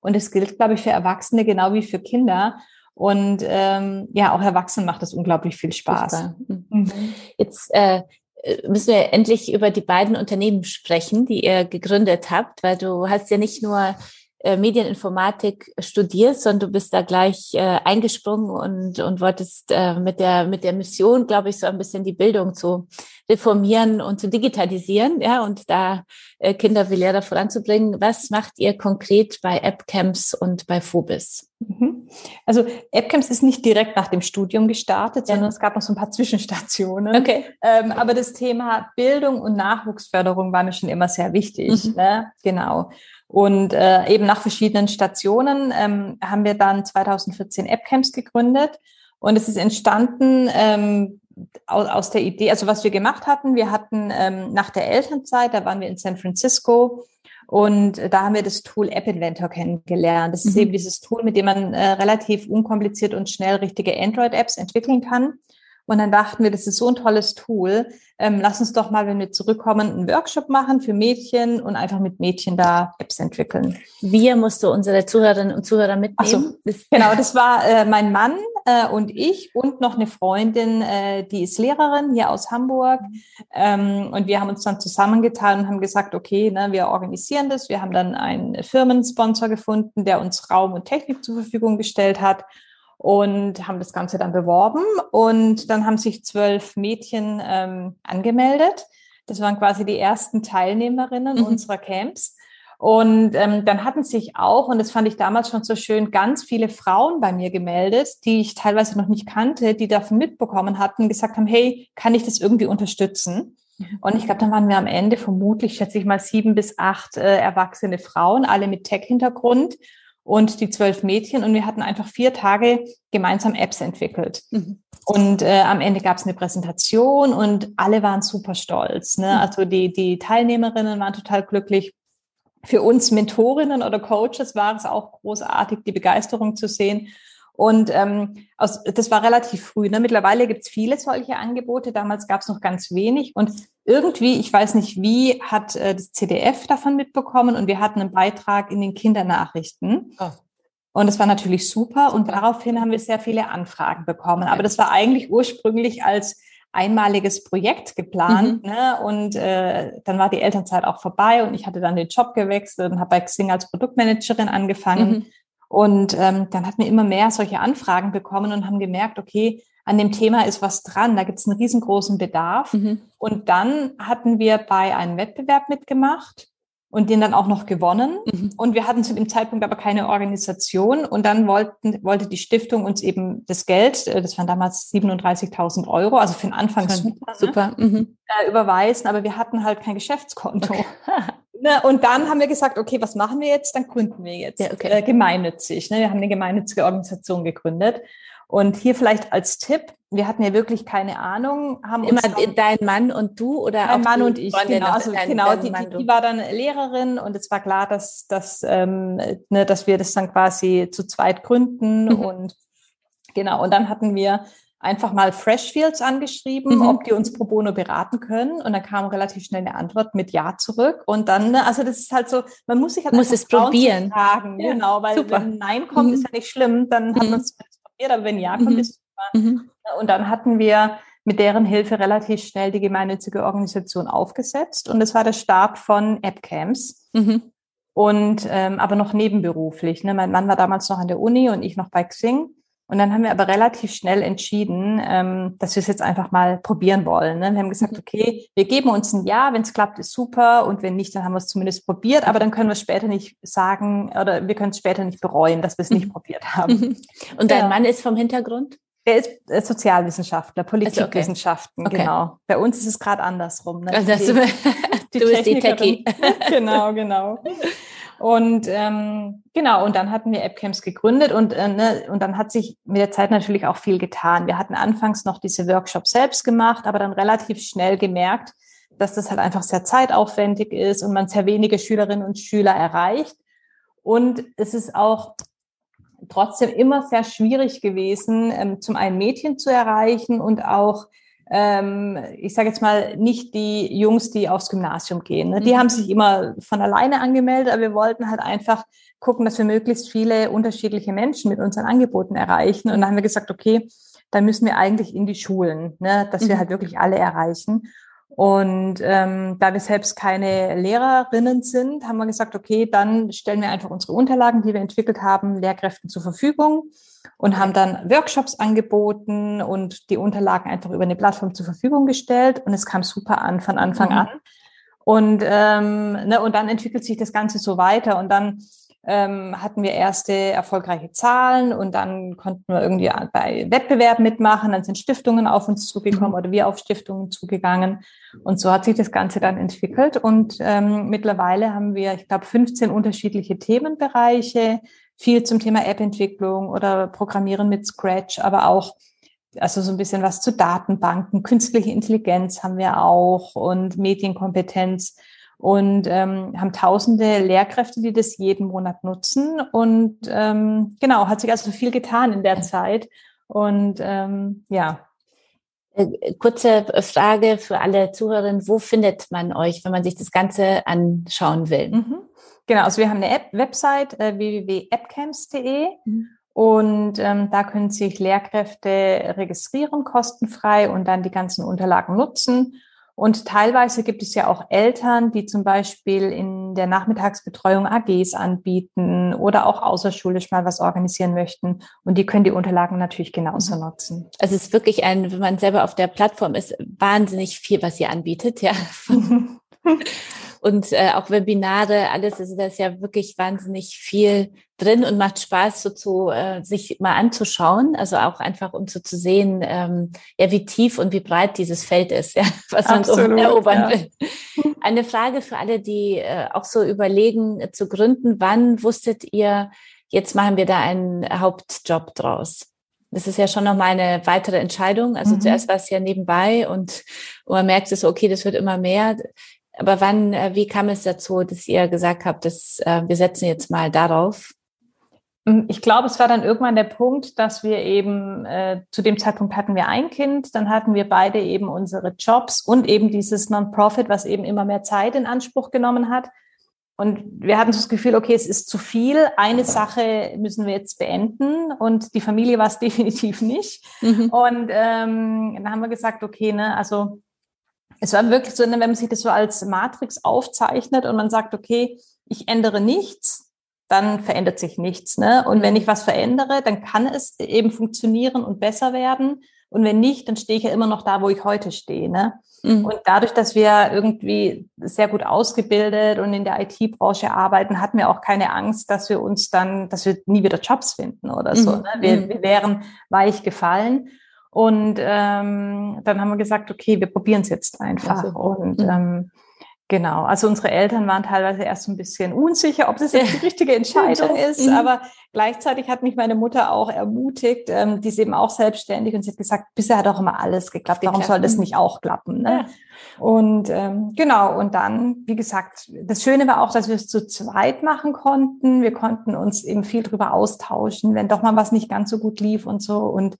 Und es gilt, glaube ich, für Erwachsene genau wie für Kinder. Und ähm, ja, auch Erwachsenen macht das unglaublich viel Spaß. Mhm. mhm. Jetzt äh, müssen wir endlich über die beiden Unternehmen sprechen, die ihr gegründet habt, weil du hast ja nicht nur äh, Medieninformatik studierst, sondern du bist da gleich äh, eingesprungen und, und wolltest äh, mit, der, mit der Mission, glaube ich, so ein bisschen die Bildung zu reformieren und zu digitalisieren, ja, und da äh, Kinder wie Lehrer voranzubringen. Was macht ihr konkret bei AppCamps und bei Phobis? Mhm. Also AppCamps ist nicht direkt nach dem Studium gestartet, sondern ja. es gab noch so ein paar Zwischenstationen. Okay. Ähm, aber das Thema Bildung und Nachwuchsförderung war mir schon immer sehr wichtig. Mhm. Ne? Genau. Und äh, eben nach verschiedenen Stationen ähm, haben wir dann 2014 AppCamps gegründet. Und es ist entstanden ähm, aus, aus der Idee, also was wir gemacht hatten, wir hatten ähm, nach der Elternzeit, da waren wir in San Francisco und da haben wir das Tool App Inventor kennengelernt. Das mhm. ist eben dieses Tool, mit dem man äh, relativ unkompliziert und schnell richtige Android-Apps entwickeln kann. Und dann dachten wir, das ist so ein tolles Tool. Ähm, lass uns doch mal, wenn wir zurückkommen, einen Workshop machen für Mädchen und einfach mit Mädchen da Apps entwickeln. Wir musst du unsere Zuhörerinnen und Zuhörer mitnehmen. So, genau, das war äh, mein Mann äh, und ich und noch eine Freundin, äh, die ist Lehrerin hier aus Hamburg. Ähm, und wir haben uns dann zusammengetan und haben gesagt, okay, ne, wir organisieren das. Wir haben dann einen Firmensponsor gefunden, der uns Raum und Technik zur Verfügung gestellt hat und haben das Ganze dann beworben. Und dann haben sich zwölf Mädchen ähm, angemeldet. Das waren quasi die ersten Teilnehmerinnen mhm. unserer Camps. Und ähm, dann hatten sich auch, und das fand ich damals schon so schön, ganz viele Frauen bei mir gemeldet, die ich teilweise noch nicht kannte, die davon mitbekommen hatten, gesagt haben, hey, kann ich das irgendwie unterstützen? Und ich glaube, dann waren wir am Ende vermutlich, schätze ich mal, sieben bis acht äh, erwachsene Frauen, alle mit Tech-Hintergrund und die zwölf Mädchen und wir hatten einfach vier Tage gemeinsam Apps entwickelt. Mhm. Und äh, am Ende gab es eine Präsentation und alle waren super stolz. Ne? Mhm. Also die, die Teilnehmerinnen waren total glücklich. Für uns Mentorinnen oder Coaches war es auch großartig, die Begeisterung zu sehen. Und ähm, aus, das war relativ früh. Ne? Mittlerweile gibt es viele solche Angebote. Damals gab es noch ganz wenig. Und irgendwie, ich weiß nicht wie, hat äh, das CDF davon mitbekommen und wir hatten einen Beitrag in den Kindernachrichten. Oh. Und das war natürlich super. Und daraufhin haben wir sehr viele Anfragen bekommen. Aber das war eigentlich ursprünglich als einmaliges Projekt geplant. Mhm. Ne? Und äh, dann war die Elternzeit auch vorbei und ich hatte dann den Job gewechselt und habe bei Xing als Produktmanagerin angefangen. Mhm. Und ähm, dann hatten wir immer mehr solche Anfragen bekommen und haben gemerkt, okay, an dem Thema ist was dran, da gibt es einen riesengroßen Bedarf. Mhm. Und dann hatten wir bei einem Wettbewerb mitgemacht und den dann auch noch gewonnen. Mhm. Und wir hatten zu dem Zeitpunkt aber keine Organisation. Und dann wollten, wollte die Stiftung uns eben das Geld, äh, das waren damals 37.000 Euro, also für den Anfang super, ne? super. Mhm. Äh, überweisen. Aber wir hatten halt kein Geschäftskonto. Okay. Ne, und dann haben wir gesagt, okay, was machen wir jetzt? Dann gründen wir jetzt ja, okay. äh, gemeinnützig. Ne? Wir haben eine gemeinnützige Organisation gegründet. Und hier vielleicht als Tipp, wir hatten ja wirklich keine Ahnung, haben immer dein Mann und du oder mein Mann und ich genau, also dein, genau, die, die, die, war dann Lehrerin und es war klar, dass dass ähm, ne, dass wir das dann quasi zu zweit gründen mhm. und genau und dann hatten wir einfach mal Freshfields angeschrieben, mhm. ob die uns pro bono beraten können. Und dann kam relativ schnell eine Antwort mit Ja zurück. Und dann, ne, also das ist halt so, man muss sich halt muss es probieren. Fragen, ja, genau, weil super. wenn Nein kommt, mhm. ist ja nicht schlimm, dann mhm. man es probiert, aber wenn Ja kommt, mhm. ist super. Mhm. Und dann hatten wir mit deren Hilfe relativ schnell die gemeinnützige Organisation aufgesetzt. Und das war der Start von AppCamps. Mhm. Und ähm, aber noch nebenberuflich. Ne? Mein Mann war damals noch an der Uni und ich noch bei Xing. Und dann haben wir aber relativ schnell entschieden, ähm, dass wir es jetzt einfach mal probieren wollen. Ne? Wir haben gesagt, mhm. okay, wir geben uns ein Ja, wenn es klappt, ist super. Und wenn nicht, dann haben wir es zumindest probiert. Aber dann können wir es später nicht sagen oder wir können es später nicht bereuen, dass wir es nicht mhm. probiert haben. Mhm. Und dein ja. Mann ist vom Hintergrund? Er ist äh, Sozialwissenschaftler, Politikwissenschaften, okay. genau. Bei uns ist es gerade andersrum. Ne? Also, du, du bist die Techie. genau, genau. Und ähm, genau, und dann hatten wir AppCamps gegründet und, äh, ne, und dann hat sich mit der Zeit natürlich auch viel getan. Wir hatten anfangs noch diese Workshops selbst gemacht, aber dann relativ schnell gemerkt, dass das halt einfach sehr zeitaufwendig ist und man sehr wenige Schülerinnen und Schüler erreicht. Und es ist auch trotzdem immer sehr schwierig gewesen, ähm, zum einen Mädchen zu erreichen und auch ähm, ich sage jetzt mal, nicht die Jungs, die aufs Gymnasium gehen. Ne? Die mhm. haben sich immer von alleine angemeldet, aber wir wollten halt einfach gucken, dass wir möglichst viele unterschiedliche Menschen mit unseren Angeboten erreichen. Und dann haben wir gesagt, okay, dann müssen wir eigentlich in die Schulen, ne? dass wir mhm. halt wirklich alle erreichen. Und ähm, da wir selbst keine Lehrerinnen sind, haben wir gesagt, okay, dann stellen wir einfach unsere Unterlagen, die wir entwickelt haben, Lehrkräften zur Verfügung und haben dann Workshops angeboten und die Unterlagen einfach über eine Plattform zur Verfügung gestellt. Und es kam super an von Anfang mhm. an. Und, ähm, ne, und dann entwickelt sich das Ganze so weiter. Und dann ähm, hatten wir erste erfolgreiche Zahlen und dann konnten wir irgendwie bei Wettbewerben mitmachen, dann sind Stiftungen auf uns zugekommen mhm. oder wir auf Stiftungen zugegangen und so hat sich das Ganze dann entwickelt und ähm, mittlerweile haben wir, ich glaube, 15 unterschiedliche Themenbereiche, viel zum Thema App-Entwicklung oder Programmieren mit Scratch, aber auch also so ein bisschen was zu Datenbanken, künstliche Intelligenz haben wir auch und Medienkompetenz und ähm, haben tausende Lehrkräfte, die das jeden Monat nutzen. Und ähm, genau, hat sich also viel getan in der Zeit. Und ähm, ja. Äh, kurze Frage für alle Zuhörerinnen. Wo findet man euch, wenn man sich das Ganze anschauen will? Mhm. Genau, also wir haben eine App Website äh, www.appcamps.de mhm. und ähm, da können sich Lehrkräfte registrieren kostenfrei und dann die ganzen Unterlagen nutzen. Und teilweise gibt es ja auch Eltern, die zum Beispiel in der Nachmittagsbetreuung AGs anbieten oder auch außerschulisch mal was organisieren möchten. Und die können die Unterlagen natürlich genauso mhm. nutzen. Also es ist wirklich ein, wenn man selber auf der Plattform ist, wahnsinnig viel, was ihr anbietet, ja. und äh, auch Webinare, alles, also da ist ja wirklich wahnsinnig viel drin und macht Spaß, so zu äh, sich mal anzuschauen. Also auch einfach, um so zu sehen, ähm, ja, wie tief und wie breit dieses Feld ist, ja, was man so erobern ja. will. Eine Frage für alle, die äh, auch so überlegen äh, zu gründen. Wann wusstet ihr, jetzt machen wir da einen Hauptjob draus? Das ist ja schon nochmal eine weitere Entscheidung. Also mhm. zuerst war es ja nebenbei und, und man merkt es, okay, das wird immer mehr. Aber wann, äh, wie kam es dazu, dass ihr gesagt habt, dass äh, wir setzen jetzt mal darauf? Hm, ich glaube, es war dann irgendwann der Punkt, dass wir eben äh, zu dem Zeitpunkt hatten wir ein Kind, dann hatten wir beide eben unsere Jobs und eben dieses Non-Profit, was eben immer mehr Zeit in Anspruch genommen hat. und wir hatten so das Gefühl, okay, es ist zu viel. Eine Sache müssen wir jetzt beenden und die Familie war es definitiv nicht. Mhm. Und ähm, dann haben wir gesagt, okay, ne, also es war wirklich so, ne, wenn man sich das so als Matrix aufzeichnet und man sagt, okay, ich ändere nichts, dann verändert sich nichts. Ne? Und wenn ich was verändere, dann kann es eben funktionieren und besser werden. Und wenn nicht, dann stehe ich ja immer noch da, wo ich heute stehe. Ne? Mhm. Und dadurch, dass wir irgendwie sehr gut ausgebildet und in der IT-Branche arbeiten, hatten wir auch keine Angst, dass wir uns dann, dass wir nie wieder Jobs finden oder so. Mhm. Ne? Wir, mhm. wir wären weich gefallen. Und ähm, dann haben wir gesagt, okay, wir probieren es jetzt einfach. Also, und mhm. ähm, Genau, also unsere Eltern waren teilweise erst ein bisschen unsicher, ob das jetzt die richtige Entscheidung ist, mhm. aber gleichzeitig hat mich meine Mutter auch ermutigt, ähm, die ist eben auch selbstständig und sie hat gesagt, bisher hat auch immer alles geklappt, warum soll das nicht auch klappen? Ne? Ja. Und ähm, genau, und dann, wie gesagt, das Schöne war auch, dass wir es zu zweit machen konnten. Wir konnten uns eben viel drüber austauschen, wenn doch mal was nicht ganz so gut lief und so. Und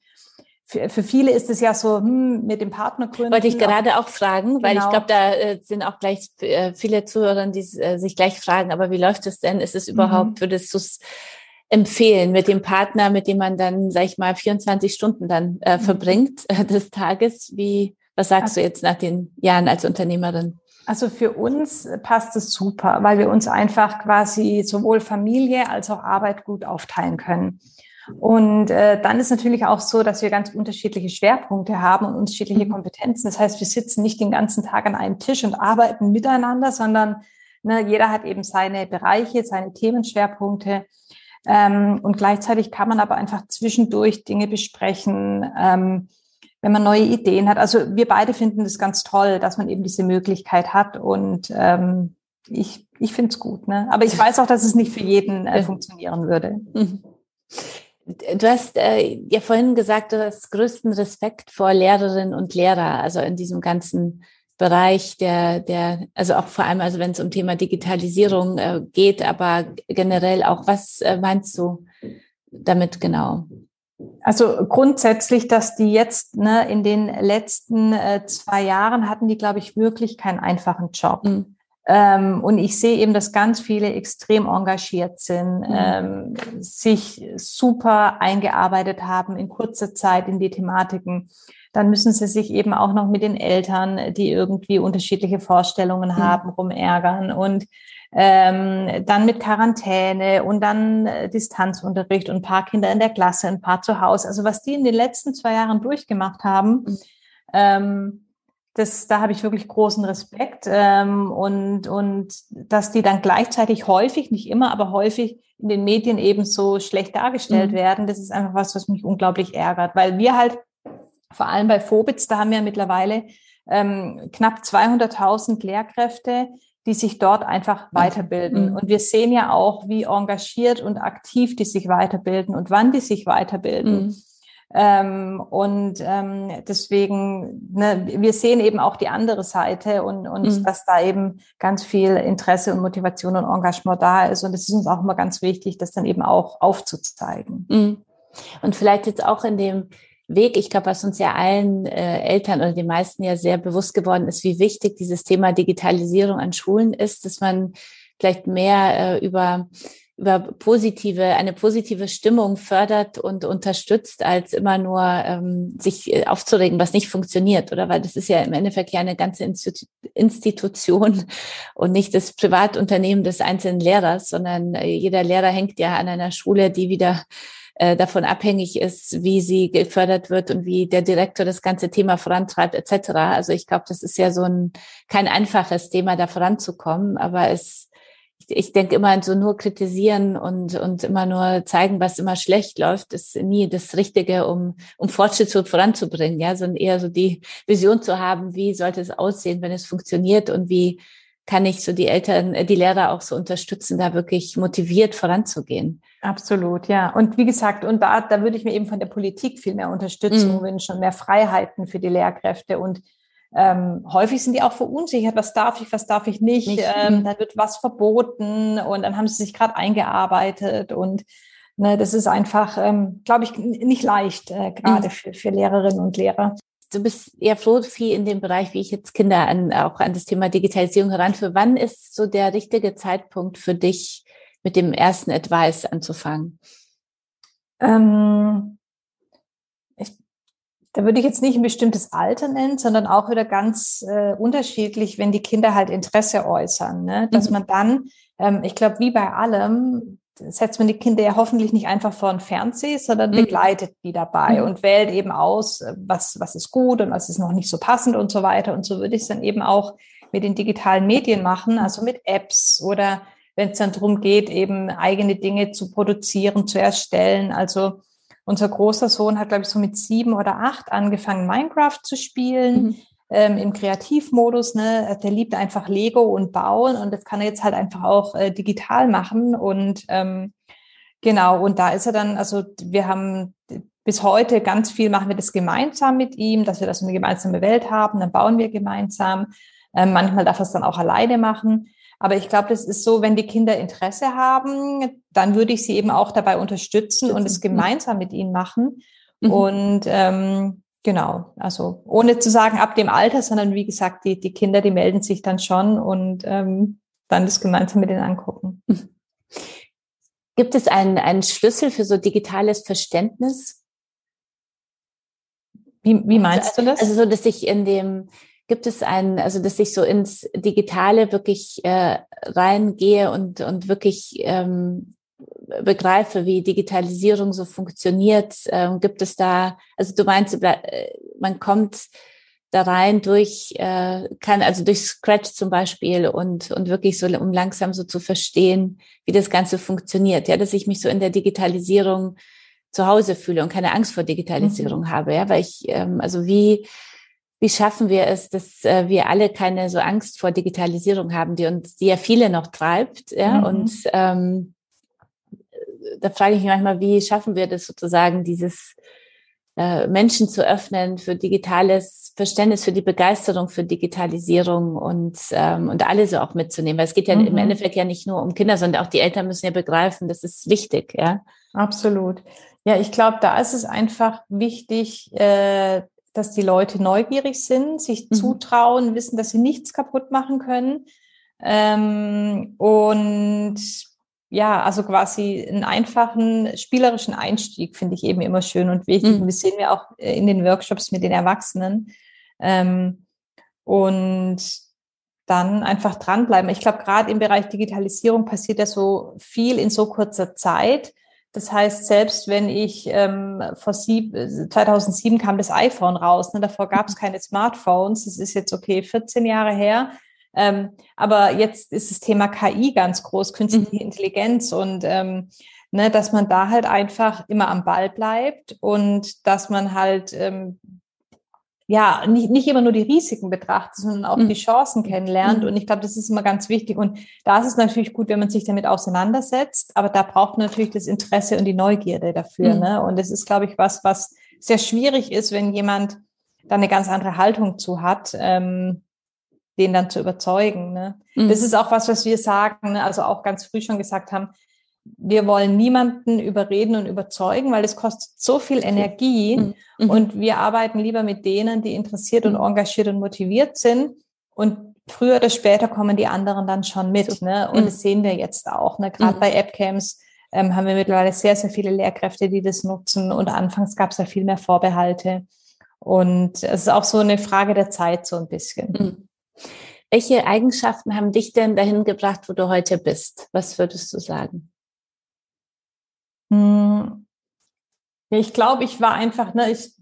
für, für viele ist es ja so, hm, mit dem Partner gründen. Wollte ich gerade auch fragen, weil genau. ich glaube, da äh, sind auch gleich äh, viele Zuhörer, die äh, sich gleich fragen, aber wie läuft es denn? Ist es überhaupt, mhm. würdest du es empfehlen mit dem Partner, mit dem man dann, sag ich mal, 24 Stunden dann äh, mhm. verbringt äh, des Tages? Wie, was sagst also, du jetzt nach den Jahren als Unternehmerin? Also für uns passt es super, weil wir uns einfach quasi sowohl Familie als auch Arbeit gut aufteilen können. Und äh, dann ist natürlich auch so, dass wir ganz unterschiedliche Schwerpunkte haben und unterschiedliche mhm. Kompetenzen. Das heißt, wir sitzen nicht den ganzen Tag an einem Tisch und arbeiten miteinander, sondern ne, jeder hat eben seine Bereiche, seine Themenschwerpunkte. Ähm, und gleichzeitig kann man aber einfach zwischendurch Dinge besprechen, ähm, wenn man neue Ideen hat. Also wir beide finden das ganz toll, dass man eben diese Möglichkeit hat. Und ähm, ich, ich finde es gut. Ne? Aber ich weiß auch, dass es nicht für jeden äh, funktionieren würde. Mhm. Du hast äh, ja vorhin gesagt, du hast größten Respekt vor Lehrerinnen und Lehrer, also in diesem ganzen Bereich der, der, also auch vor allem, also wenn es um Thema Digitalisierung äh, geht, aber generell auch, was äh, meinst du damit genau? Also grundsätzlich, dass die jetzt ne, in den letzten äh, zwei Jahren hatten die, glaube ich, wirklich keinen einfachen Job. Mhm. Ähm, und ich sehe eben, dass ganz viele extrem engagiert sind, mhm. ähm, sich super eingearbeitet haben in kurzer Zeit in die Thematiken. Dann müssen sie sich eben auch noch mit den Eltern, die irgendwie unterschiedliche Vorstellungen mhm. haben, rumärgern und ähm, dann mit Quarantäne und dann äh, Distanzunterricht und ein paar Kinder in der Klasse, ein paar zu Hause. Also was die in den letzten zwei Jahren durchgemacht haben, mhm. ähm, das, da habe ich wirklich großen Respekt ähm, und, und dass die dann gleichzeitig häufig, nicht immer, aber häufig in den Medien eben so schlecht dargestellt mhm. werden, das ist einfach was, was mich unglaublich ärgert, weil wir halt vor allem bei Phobitz, da haben wir mittlerweile ähm, knapp 200.000 Lehrkräfte, die sich dort einfach weiterbilden. Mhm. Und wir sehen ja auch, wie engagiert und aktiv die sich weiterbilden und wann die sich weiterbilden. Mhm. Ähm, und ähm, deswegen, ne, wir sehen eben auch die andere Seite und, und mhm. dass da eben ganz viel Interesse und Motivation und Engagement da ist. Und es ist uns auch immer ganz wichtig, das dann eben auch aufzuzeigen. Mhm. Und vielleicht jetzt auch in dem Weg, ich glaube, was uns ja allen äh, Eltern oder den meisten ja sehr bewusst geworden ist, wie wichtig dieses Thema Digitalisierung an Schulen ist, dass man vielleicht mehr äh, über über positive, eine positive Stimmung fördert und unterstützt, als immer nur ähm, sich äh, aufzuregen, was nicht funktioniert, oder? Weil das ist ja im Endeffekt ja eine ganze Institution und nicht das Privatunternehmen des einzelnen Lehrers, sondern äh, jeder Lehrer hängt ja an einer Schule, die wieder äh, davon abhängig ist, wie sie gefördert wird und wie der Direktor das ganze Thema vorantreibt, etc. Also ich glaube, das ist ja so ein kein einfaches Thema, da voranzukommen, aber es ich denke immer so nur kritisieren und, und immer nur zeigen, was immer schlecht läuft, ist nie das Richtige, um, um Fortschritt voranzubringen, ja, sondern eher so die Vision zu haben, wie sollte es aussehen, wenn es funktioniert und wie kann ich so die Eltern, die Lehrer auch so unterstützen, da wirklich motiviert voranzugehen. Absolut, ja. Und wie gesagt, und da, da würde ich mir eben von der Politik viel mehr Unterstützung mhm. wünschen, mehr Freiheiten für die Lehrkräfte und ähm, häufig sind die auch verunsichert, was darf ich, was darf ich nicht. nicht. Ähm, mhm. dann wird was verboten und dann haben sie sich gerade eingearbeitet und ne, das ist einfach, ähm, glaube ich, nicht leicht, äh, gerade mhm. für, für Lehrerinnen und Lehrer. du bist ja froh viel in dem Bereich, wie ich jetzt Kinder an, auch an das Thema Digitalisierung heranführe. Wann ist so der richtige Zeitpunkt für dich, mit dem ersten Advice anzufangen? Ähm, da würde ich jetzt nicht ein bestimmtes Alter nennen, sondern auch wieder ganz äh, unterschiedlich, wenn die Kinder halt Interesse äußern, ne? dass mhm. man dann, ähm, ich glaube, wie bei allem, setzt man die Kinder ja hoffentlich nicht einfach vor ein Fernseh, sondern mhm. begleitet die dabei mhm. und wählt eben aus, äh, was, was ist gut und was ist noch nicht so passend und so weiter. Und so würde ich es dann eben auch mit den digitalen Medien machen, also mit Apps oder wenn es dann darum geht, eben eigene Dinge zu produzieren, zu erstellen. Also unser großer Sohn hat, glaube ich, so mit sieben oder acht angefangen, Minecraft zu spielen. Mhm. Ähm, im Kreativmodus, ne, der liebt einfach Lego und Bauen und das kann er jetzt halt einfach auch äh, digital machen und ähm, genau und da ist er dann, also wir haben bis heute ganz viel machen wir das gemeinsam mit ihm, dass wir das eine gemeinsame Welt haben, dann bauen wir gemeinsam. Ähm, manchmal darf er es dann auch alleine machen. Aber ich glaube, das ist so, wenn die Kinder Interesse haben, dann würde ich sie eben auch dabei unterstützen und es gemeinsam mit ihnen machen. Mhm. Und ähm, genau, also ohne zu sagen ab dem Alter, sondern wie gesagt, die, die Kinder, die melden sich dann schon und ähm, dann das gemeinsam mit ihnen angucken. Mhm. Gibt es einen, einen Schlüssel für so digitales Verständnis? Wie, wie meinst also, du das? Also so, dass ich in dem Gibt es einen, also dass ich so ins Digitale wirklich äh, reingehe und, und wirklich ähm, begreife, wie Digitalisierung so funktioniert? Ähm, gibt es da, also du meinst, äh, man kommt da rein durch, äh, kann also durch Scratch zum Beispiel und, und wirklich so, um langsam so zu verstehen, wie das Ganze funktioniert. Ja, dass ich mich so in der Digitalisierung zu Hause fühle und keine Angst vor Digitalisierung mhm. habe. Ja, weil ich, ähm, also wie, wie schaffen wir es, dass äh, wir alle keine so Angst vor Digitalisierung haben, die uns, die ja viele noch treibt, ja, mhm. und ähm, da frage ich mich manchmal, wie schaffen wir das sozusagen, dieses äh, Menschen zu öffnen für digitales Verständnis, für die Begeisterung für Digitalisierung und, ähm, und alle so auch mitzunehmen. Weil es geht ja mhm. im Endeffekt ja nicht nur um Kinder, sondern auch die Eltern müssen ja begreifen, das ist wichtig, ja. Absolut. Ja, ich glaube, da ist es einfach wichtig, äh, dass die Leute neugierig sind, sich mhm. zutrauen, wissen, dass sie nichts kaputt machen können. Ähm, und ja, also quasi einen einfachen spielerischen Einstieg finde ich eben immer schön und wichtig. Mhm. Und das sehen wir auch äh, in den Workshops mit den Erwachsenen. Ähm, und dann einfach dranbleiben. Ich glaube, gerade im Bereich Digitalisierung passiert ja so viel in so kurzer Zeit. Das heißt, selbst wenn ich ähm, vor sieb, 2007 kam das iPhone raus, ne, davor gab es keine Smartphones, das ist jetzt okay 14 Jahre her. Ähm, aber jetzt ist das Thema KI ganz groß, künstliche mhm. Intelligenz und ähm, ne, dass man da halt einfach immer am Ball bleibt und dass man halt ähm, ja, nicht, nicht immer nur die Risiken betrachtet, sondern auch mhm. die Chancen kennenlernt. Mhm. Und ich glaube, das ist immer ganz wichtig. Und da ist es natürlich gut, wenn man sich damit auseinandersetzt, aber da braucht man natürlich das Interesse und die Neugierde dafür. Mhm. Ne? Und das ist, glaube ich, was, was sehr schwierig ist, wenn jemand da eine ganz andere Haltung zu hat, ähm, den dann zu überzeugen. Ne? Mhm. Das ist auch was, was wir sagen, ne? also auch ganz früh schon gesagt haben, wir wollen niemanden überreden und überzeugen, weil es kostet so viel Energie mhm. mhm. und wir arbeiten lieber mit denen, die interessiert und mhm. engagiert und motiviert sind und früher oder später kommen die anderen dann schon mit. Ne? Und mhm. das sehen wir jetzt auch. Ne? Gerade mhm. bei AppCamps ähm, haben wir mittlerweile sehr, sehr viele Lehrkräfte, die das nutzen und anfangs gab es ja viel mehr Vorbehalte. Und es ist auch so eine Frage der Zeit so ein bisschen. Mhm. Welche Eigenschaften haben dich denn dahin gebracht, wo du heute bist? Was würdest du sagen? Hm. Ich glaube, ich war einfach, ne, ich,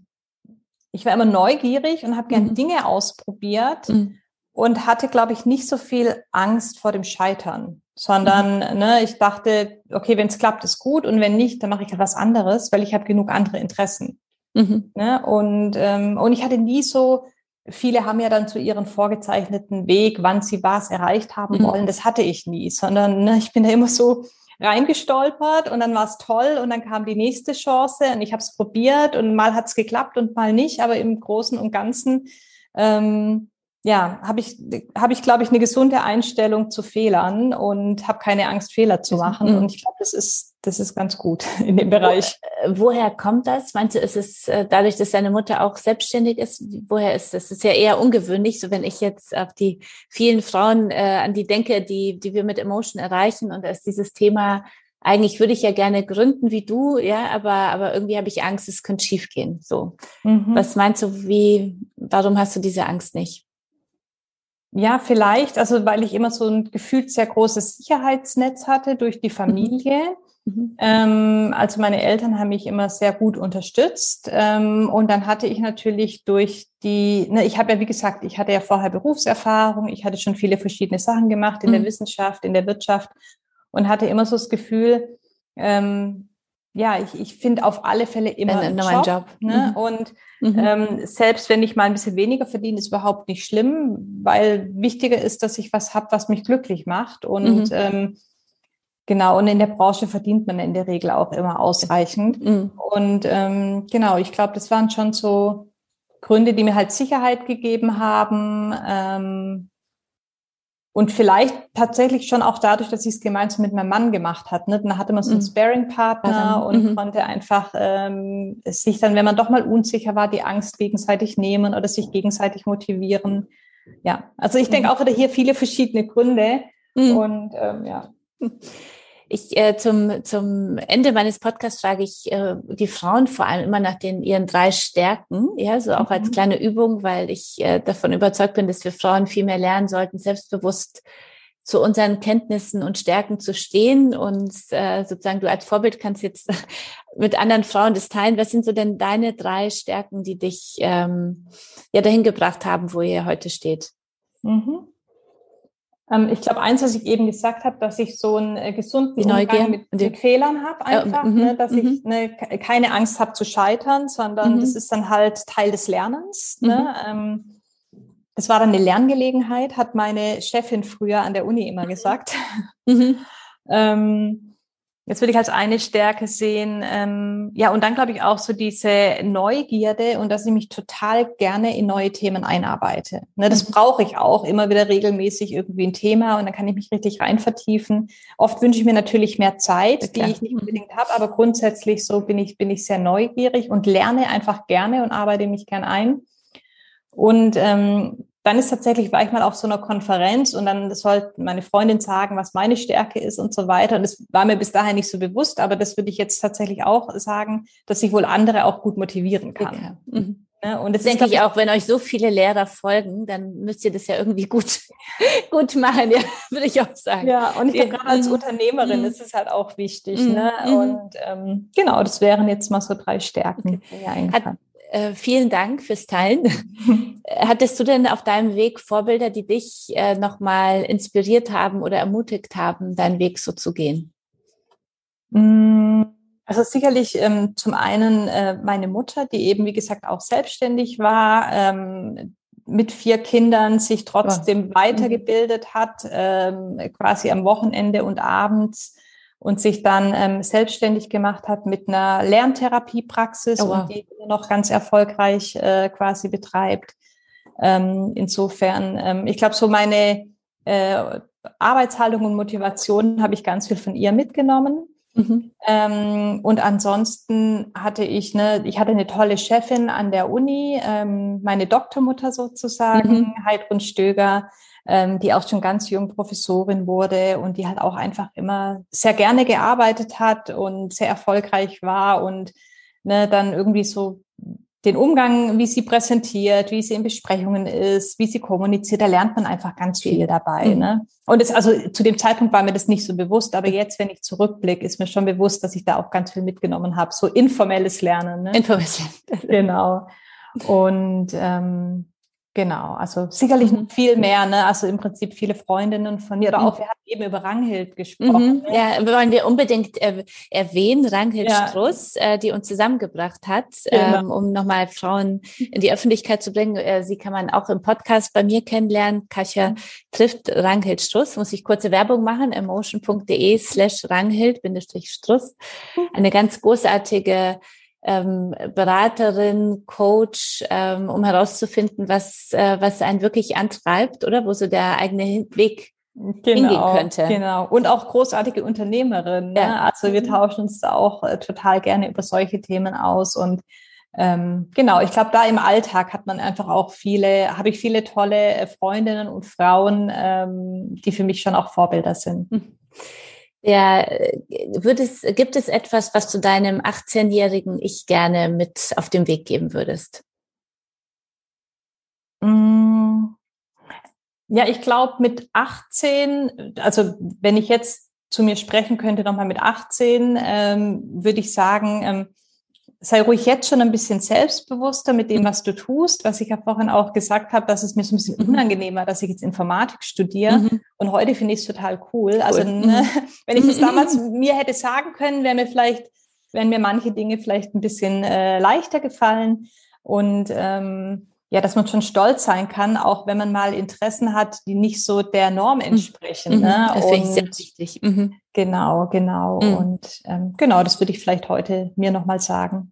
ich war immer neugierig und habe gerne mhm. Dinge ausprobiert mhm. und hatte, glaube ich, nicht so viel Angst vor dem Scheitern, sondern mhm. ne, ich dachte, okay, wenn es klappt, ist gut und wenn nicht, dann mache ich halt was anderes, weil ich habe genug andere Interessen. Mhm. Ne? Und, ähm, und ich hatte nie so, viele haben ja dann zu ihren vorgezeichneten Weg, wann sie was erreicht haben mhm. wollen, das hatte ich nie, sondern ne, ich bin da immer so reingestolpert und dann war es toll und dann kam die nächste Chance und ich habe es probiert und mal hat es geklappt und mal nicht, aber im Großen und Ganzen ähm, ja, habe ich, habe ich, glaube ich, eine gesunde Einstellung zu Fehlern und habe keine Angst, Fehler zu machen. Mhm. Und ich glaube, das ist das ist ganz gut in dem Bereich. Wo, woher kommt das? Meinst du, ist es äh, dadurch, dass deine Mutter auch selbstständig ist? Woher ist das? Das ist ja eher ungewöhnlich, so wenn ich jetzt auf die vielen Frauen äh, an die denke, die, die wir mit Emotion erreichen und da ist dieses Thema eigentlich würde ich ja gerne gründen wie du, ja, aber, aber irgendwie habe ich Angst, es könnte schiefgehen. So. Mhm. Was meinst du, wie, warum hast du diese Angst nicht? Ja, vielleicht, also weil ich immer so ein gefühlt sehr großes Sicherheitsnetz hatte durch die Familie. Mhm. Ähm, also meine Eltern haben mich immer sehr gut unterstützt. Ähm, und dann hatte ich natürlich durch die, ne, ich habe ja, wie gesagt, ich hatte ja vorher Berufserfahrung, ich hatte schon viele verschiedene Sachen gemacht in mhm. der Wissenschaft, in der Wirtschaft und hatte immer so das Gefühl, ähm, ja, ich, ich finde auf alle Fälle immer einen Job. Job. Ne? Mhm. Und mhm. Ähm, selbst wenn ich mal ein bisschen weniger verdiene, ist überhaupt nicht schlimm, weil wichtiger ist, dass ich was habe, was mich glücklich macht. Und mhm. ähm, genau, und in der Branche verdient man in der Regel auch immer ausreichend. Mhm. Und ähm, genau, ich glaube, das waren schon so Gründe, die mir halt Sicherheit gegeben haben. Ähm, und vielleicht tatsächlich schon auch dadurch, dass ich es gemeinsam mit meinem Mann gemacht hat. Ne? Dann hatte man so einen mhm. Sparing-Partner und mhm. konnte einfach ähm, sich dann, wenn man doch mal unsicher war, die Angst gegenseitig nehmen oder sich gegenseitig motivieren. Ja, also ich denke mhm. auch wieder hier viele verschiedene Gründe. Mhm. Und ähm, ja. Ich äh, zum, zum Ende meines Podcasts frage ich äh, die Frauen vor allem immer nach den ihren drei Stärken, ja, so auch mhm. als kleine Übung, weil ich äh, davon überzeugt bin, dass wir Frauen viel mehr lernen sollten, selbstbewusst zu unseren Kenntnissen und Stärken zu stehen und äh, sozusagen du als Vorbild kannst jetzt mit anderen Frauen das teilen. Was sind so denn deine drei Stärken, die dich ähm, ja dahin gebracht haben, wo ihr heute steht? Mhm. Ähm, ich glaube, eins, was ich eben gesagt habe, dass ich so einen äh, gesunden Umgang mit, mit Fehlern habe, einfach, äh, ne, dass ich ne, keine Angst habe zu scheitern, sondern das ist dann halt Teil des Lernens. Ne? Ähm, das war dann eine Lerngelegenheit, hat meine Chefin früher an der Uni immer gesagt. ähm, Jetzt würde ich als eine Stärke sehen, ähm, ja, und dann glaube ich auch so diese Neugierde und dass ich mich total gerne in neue Themen einarbeite. Ne, das mhm. brauche ich auch, immer wieder regelmäßig irgendwie ein Thema und dann kann ich mich richtig rein vertiefen. Oft wünsche ich mir natürlich mehr Zeit, die ich nicht unbedingt habe, aber grundsätzlich so bin ich, bin ich sehr neugierig und lerne einfach gerne und arbeite mich gern ein. Und ähm, dann ist tatsächlich, war ich mal auf so einer Konferenz und dann sollte meine Freundin sagen, was meine Stärke ist und so weiter. Und das war mir bis dahin nicht so bewusst, aber das würde ich jetzt tatsächlich auch sagen, dass ich wohl andere auch gut motivieren kann. Okay. Mhm. Ne, und das denke ich auch, wenn euch so viele Lehrer folgen, dann müsst ihr das ja irgendwie gut, gut machen, ja, würde ich auch sagen. Ja, und ich glaube, gerade als Unternehmerin mm. ist es halt auch wichtig. Mm. Ne? Mhm. Und ähm, genau, das wären jetzt mal so drei Stärken. Okay. Hat, äh, vielen Dank fürs Teilen. Hattest du denn auf deinem Weg Vorbilder, die dich äh, nochmal inspiriert haben oder ermutigt haben, deinen Weg so zu gehen? Mm, also sicherlich ähm, zum einen äh, meine Mutter, die eben, wie gesagt, auch selbstständig war, ähm, mit vier Kindern sich trotzdem oh. weitergebildet hat, ähm, quasi am Wochenende und abends und sich dann ähm, selbstständig gemacht hat mit einer Lerntherapiepraxis oh, wow. und die noch ganz erfolgreich äh, quasi betreibt. Ähm, insofern, ähm, ich glaube, so meine äh, Arbeitshaltung und Motivation habe ich ganz viel von ihr mitgenommen. Mhm. Ähm, und ansonsten hatte ich ne, ich hatte eine tolle Chefin an der Uni, ähm, meine Doktormutter sozusagen, mhm. Heidrun Stöger, ähm, die auch schon ganz jung Professorin wurde und die halt auch einfach immer sehr gerne gearbeitet hat und sehr erfolgreich war und ne, dann irgendwie so den Umgang, wie sie präsentiert, wie sie in Besprechungen ist, wie sie kommuniziert, da lernt man einfach ganz viel dabei. Mhm. Ne? Und es, also zu dem Zeitpunkt war mir das nicht so bewusst, aber jetzt, wenn ich zurückblicke, ist mir schon bewusst, dass ich da auch ganz viel mitgenommen habe. So informelles Lernen. Ne? Informelles Lernen. genau. Und ähm, Genau, also sicherlich mhm. viel mehr, ne? Also im Prinzip viele Freundinnen von mir oder mhm. auch, wir haben eben über Ranghild gesprochen. Mhm. Ne? Ja, wollen wir unbedingt äh, erwähnen, Ranghild ja. Struss, äh, die uns zusammengebracht hat, genau. ähm, um nochmal Frauen in die Öffentlichkeit zu bringen. Äh, sie kann man auch im Podcast bei mir kennenlernen. Kasia mhm. trifft Ranghild Struss. Muss ich kurze Werbung machen, emotion.de slash Ranghild-Struss. Mhm. Eine ganz großartige ähm, Beraterin, Coach, ähm, um herauszufinden, was, äh, was einen wirklich antreibt, oder wo so der eigene Weg genau, hingehen könnte. Genau. Und auch großartige Unternehmerin. Ne? Ja. Also wir tauschen uns da auch äh, total gerne über solche Themen aus und ähm, genau, ich glaube, da im Alltag hat man einfach auch viele, habe ich viele tolle äh, Freundinnen und Frauen, ähm, die für mich schon auch Vorbilder sind. Hm. Ja, wird es, gibt es etwas, was du deinem 18-jährigen Ich gerne mit auf den Weg geben würdest? Mm. Ja, ich glaube mit 18, also wenn ich jetzt zu mir sprechen könnte, nochmal mit 18, ähm, würde ich sagen, ähm, sei ruhig jetzt schon ein bisschen selbstbewusster mit dem, was du tust, was ich ja vorhin auch gesagt habe, dass es mir so ein bisschen mhm. unangenehmer, dass ich jetzt Informatik studiere. Mhm. Und heute finde ich es total cool. cool. Also ne, mhm. wenn ich das damals mir hätte sagen können, wäre mir vielleicht, wären mir manche Dinge vielleicht ein bisschen äh, leichter gefallen. Und ähm, ja, dass man schon stolz sein kann, auch wenn man mal Interessen hat, die nicht so der Norm mhm. entsprechen. Mhm. Ne? Das finde ich sehr wichtig. Mhm. Genau, genau. Mhm. Und ähm, genau, das würde ich vielleicht heute mir nochmal sagen.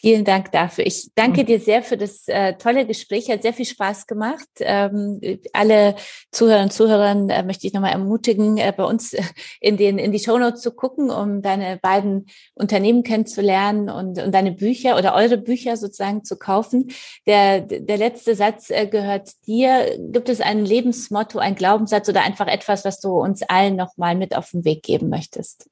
Vielen Dank dafür. Ich danke mhm. dir sehr für das äh, tolle Gespräch. Hat sehr viel Spaß gemacht. Ähm, alle Zuhörer und Zuhörern äh, möchte ich nochmal ermutigen, äh, bei uns in, den, in die Shownotes zu gucken, um deine beiden Unternehmen kennenzulernen und, und deine Bücher oder eure Bücher sozusagen zu kaufen. Der, der letzte Satz äh, gehört dir. Gibt es ein Lebensmotto, ein Glaubenssatz oder einfach etwas, was du uns allen nochmal mit auf den Weg geben möchtest?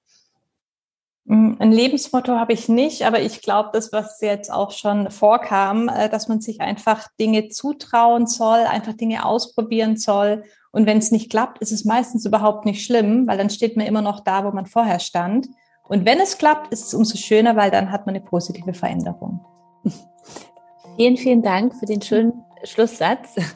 Mm, ein Lebensmotto habe ich nicht, aber ich glaube, das, was jetzt auch schon vorkam, äh, dass man sich einfach Dinge zutrauen soll, einfach Dinge ausprobieren soll. Und wenn es nicht klappt, ist es meistens überhaupt nicht schlimm, weil dann steht man immer noch da, wo man vorher stand. Und wenn es klappt, ist es umso schöner, weil dann hat man eine positive Veränderung. Vielen, vielen Dank für den schönen Schlusssatz.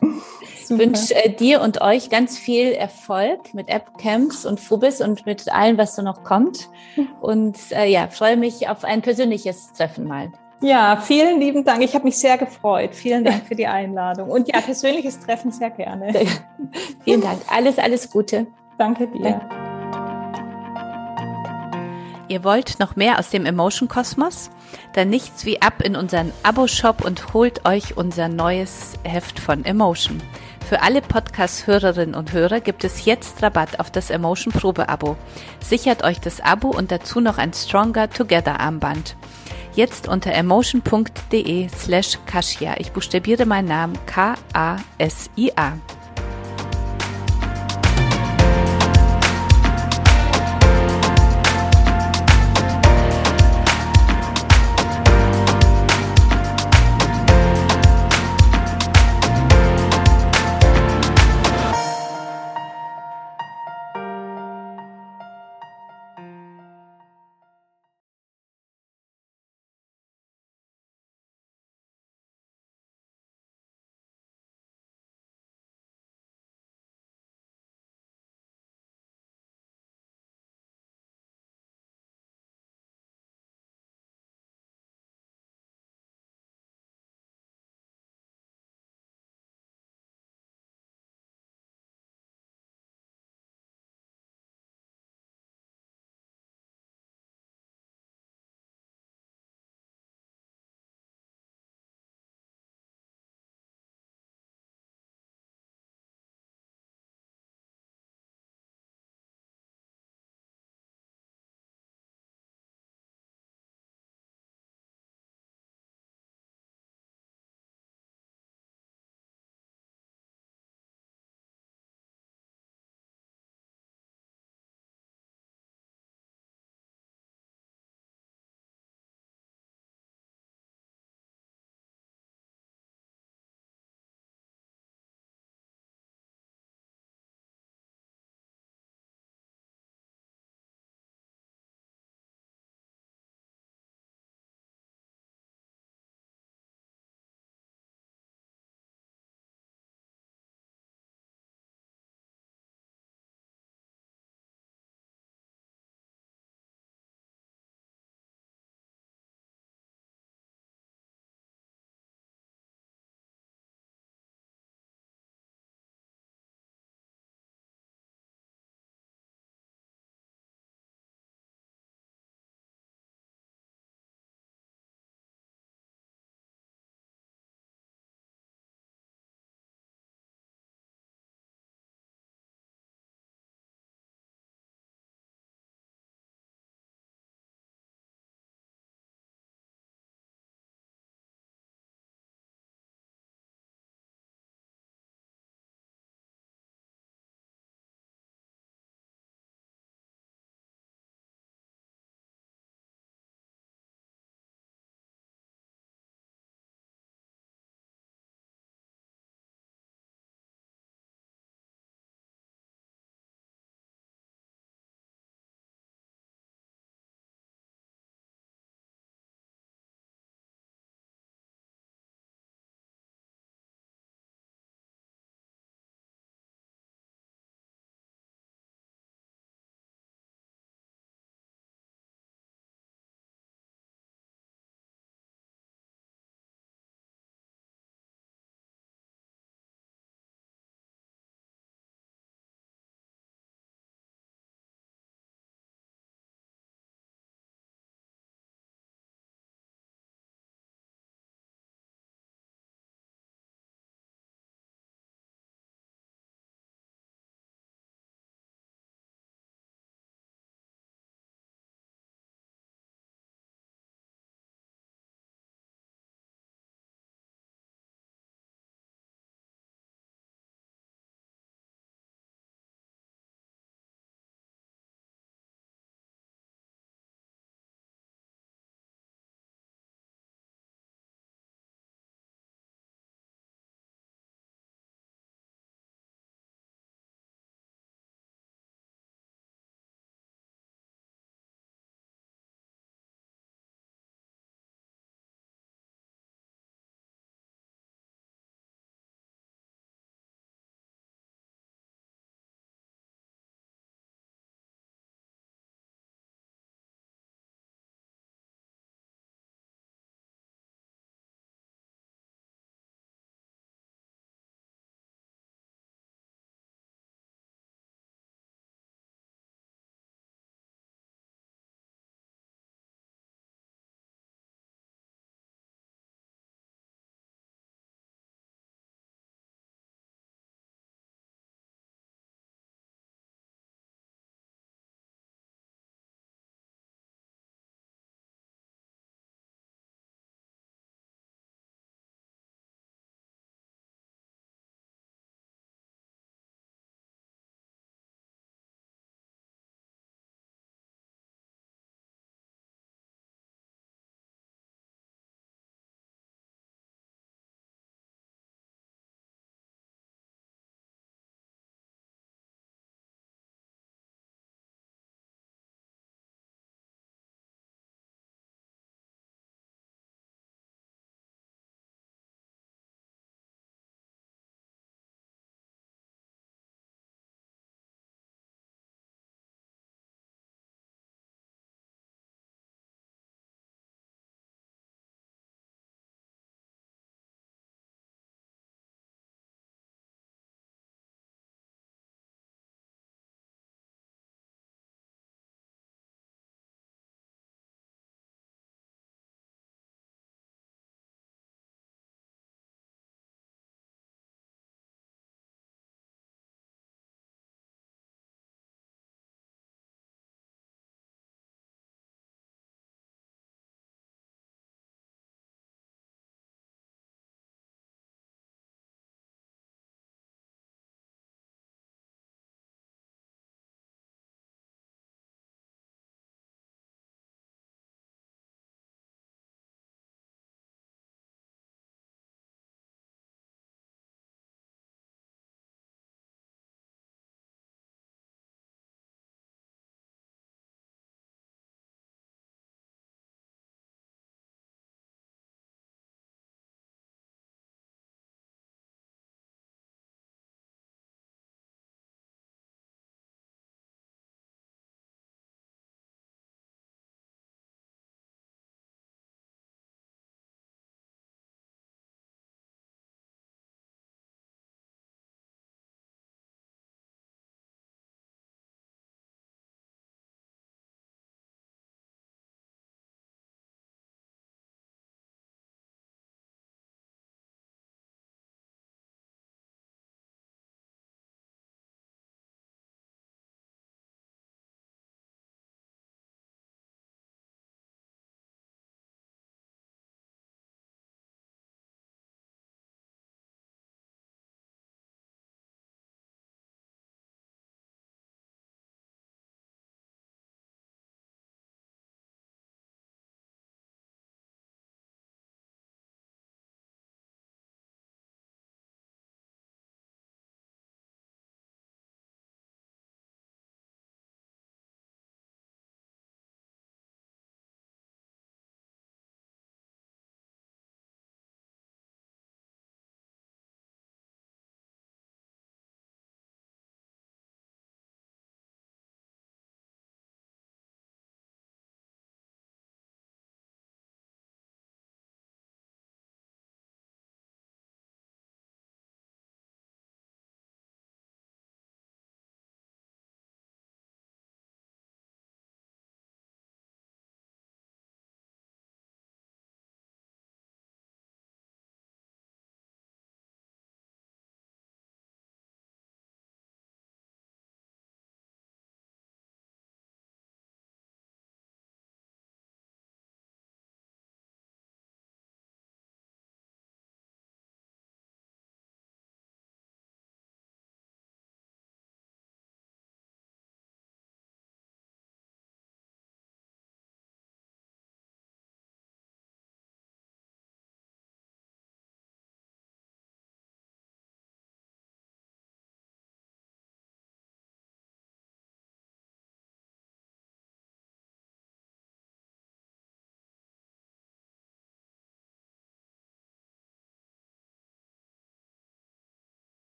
Ich wünsche äh, dir und euch ganz viel Erfolg mit App-Camps und Fubis und mit allem, was so noch kommt. Und äh, ja, freue mich auf ein persönliches Treffen mal. Ja, vielen lieben Dank. Ich habe mich sehr gefreut. Vielen Dank für die Einladung. Und ja, persönliches Treffen sehr gerne. vielen Dank. Alles, alles Gute. Danke dir. Danke. Ihr wollt noch mehr aus dem Emotion Kosmos? Dann nichts wie ab in unseren Abo-Shop und holt euch unser neues Heft von Emotion. Für alle Podcast-Hörerinnen und Hörer gibt es jetzt Rabatt auf das Emotion Probe-Abo. Sichert euch das Abo und dazu noch ein Stronger Together Armband. Jetzt unter emotion.de slash Kasia. Ich buchstabiere meinen Namen K-A-S-I-A.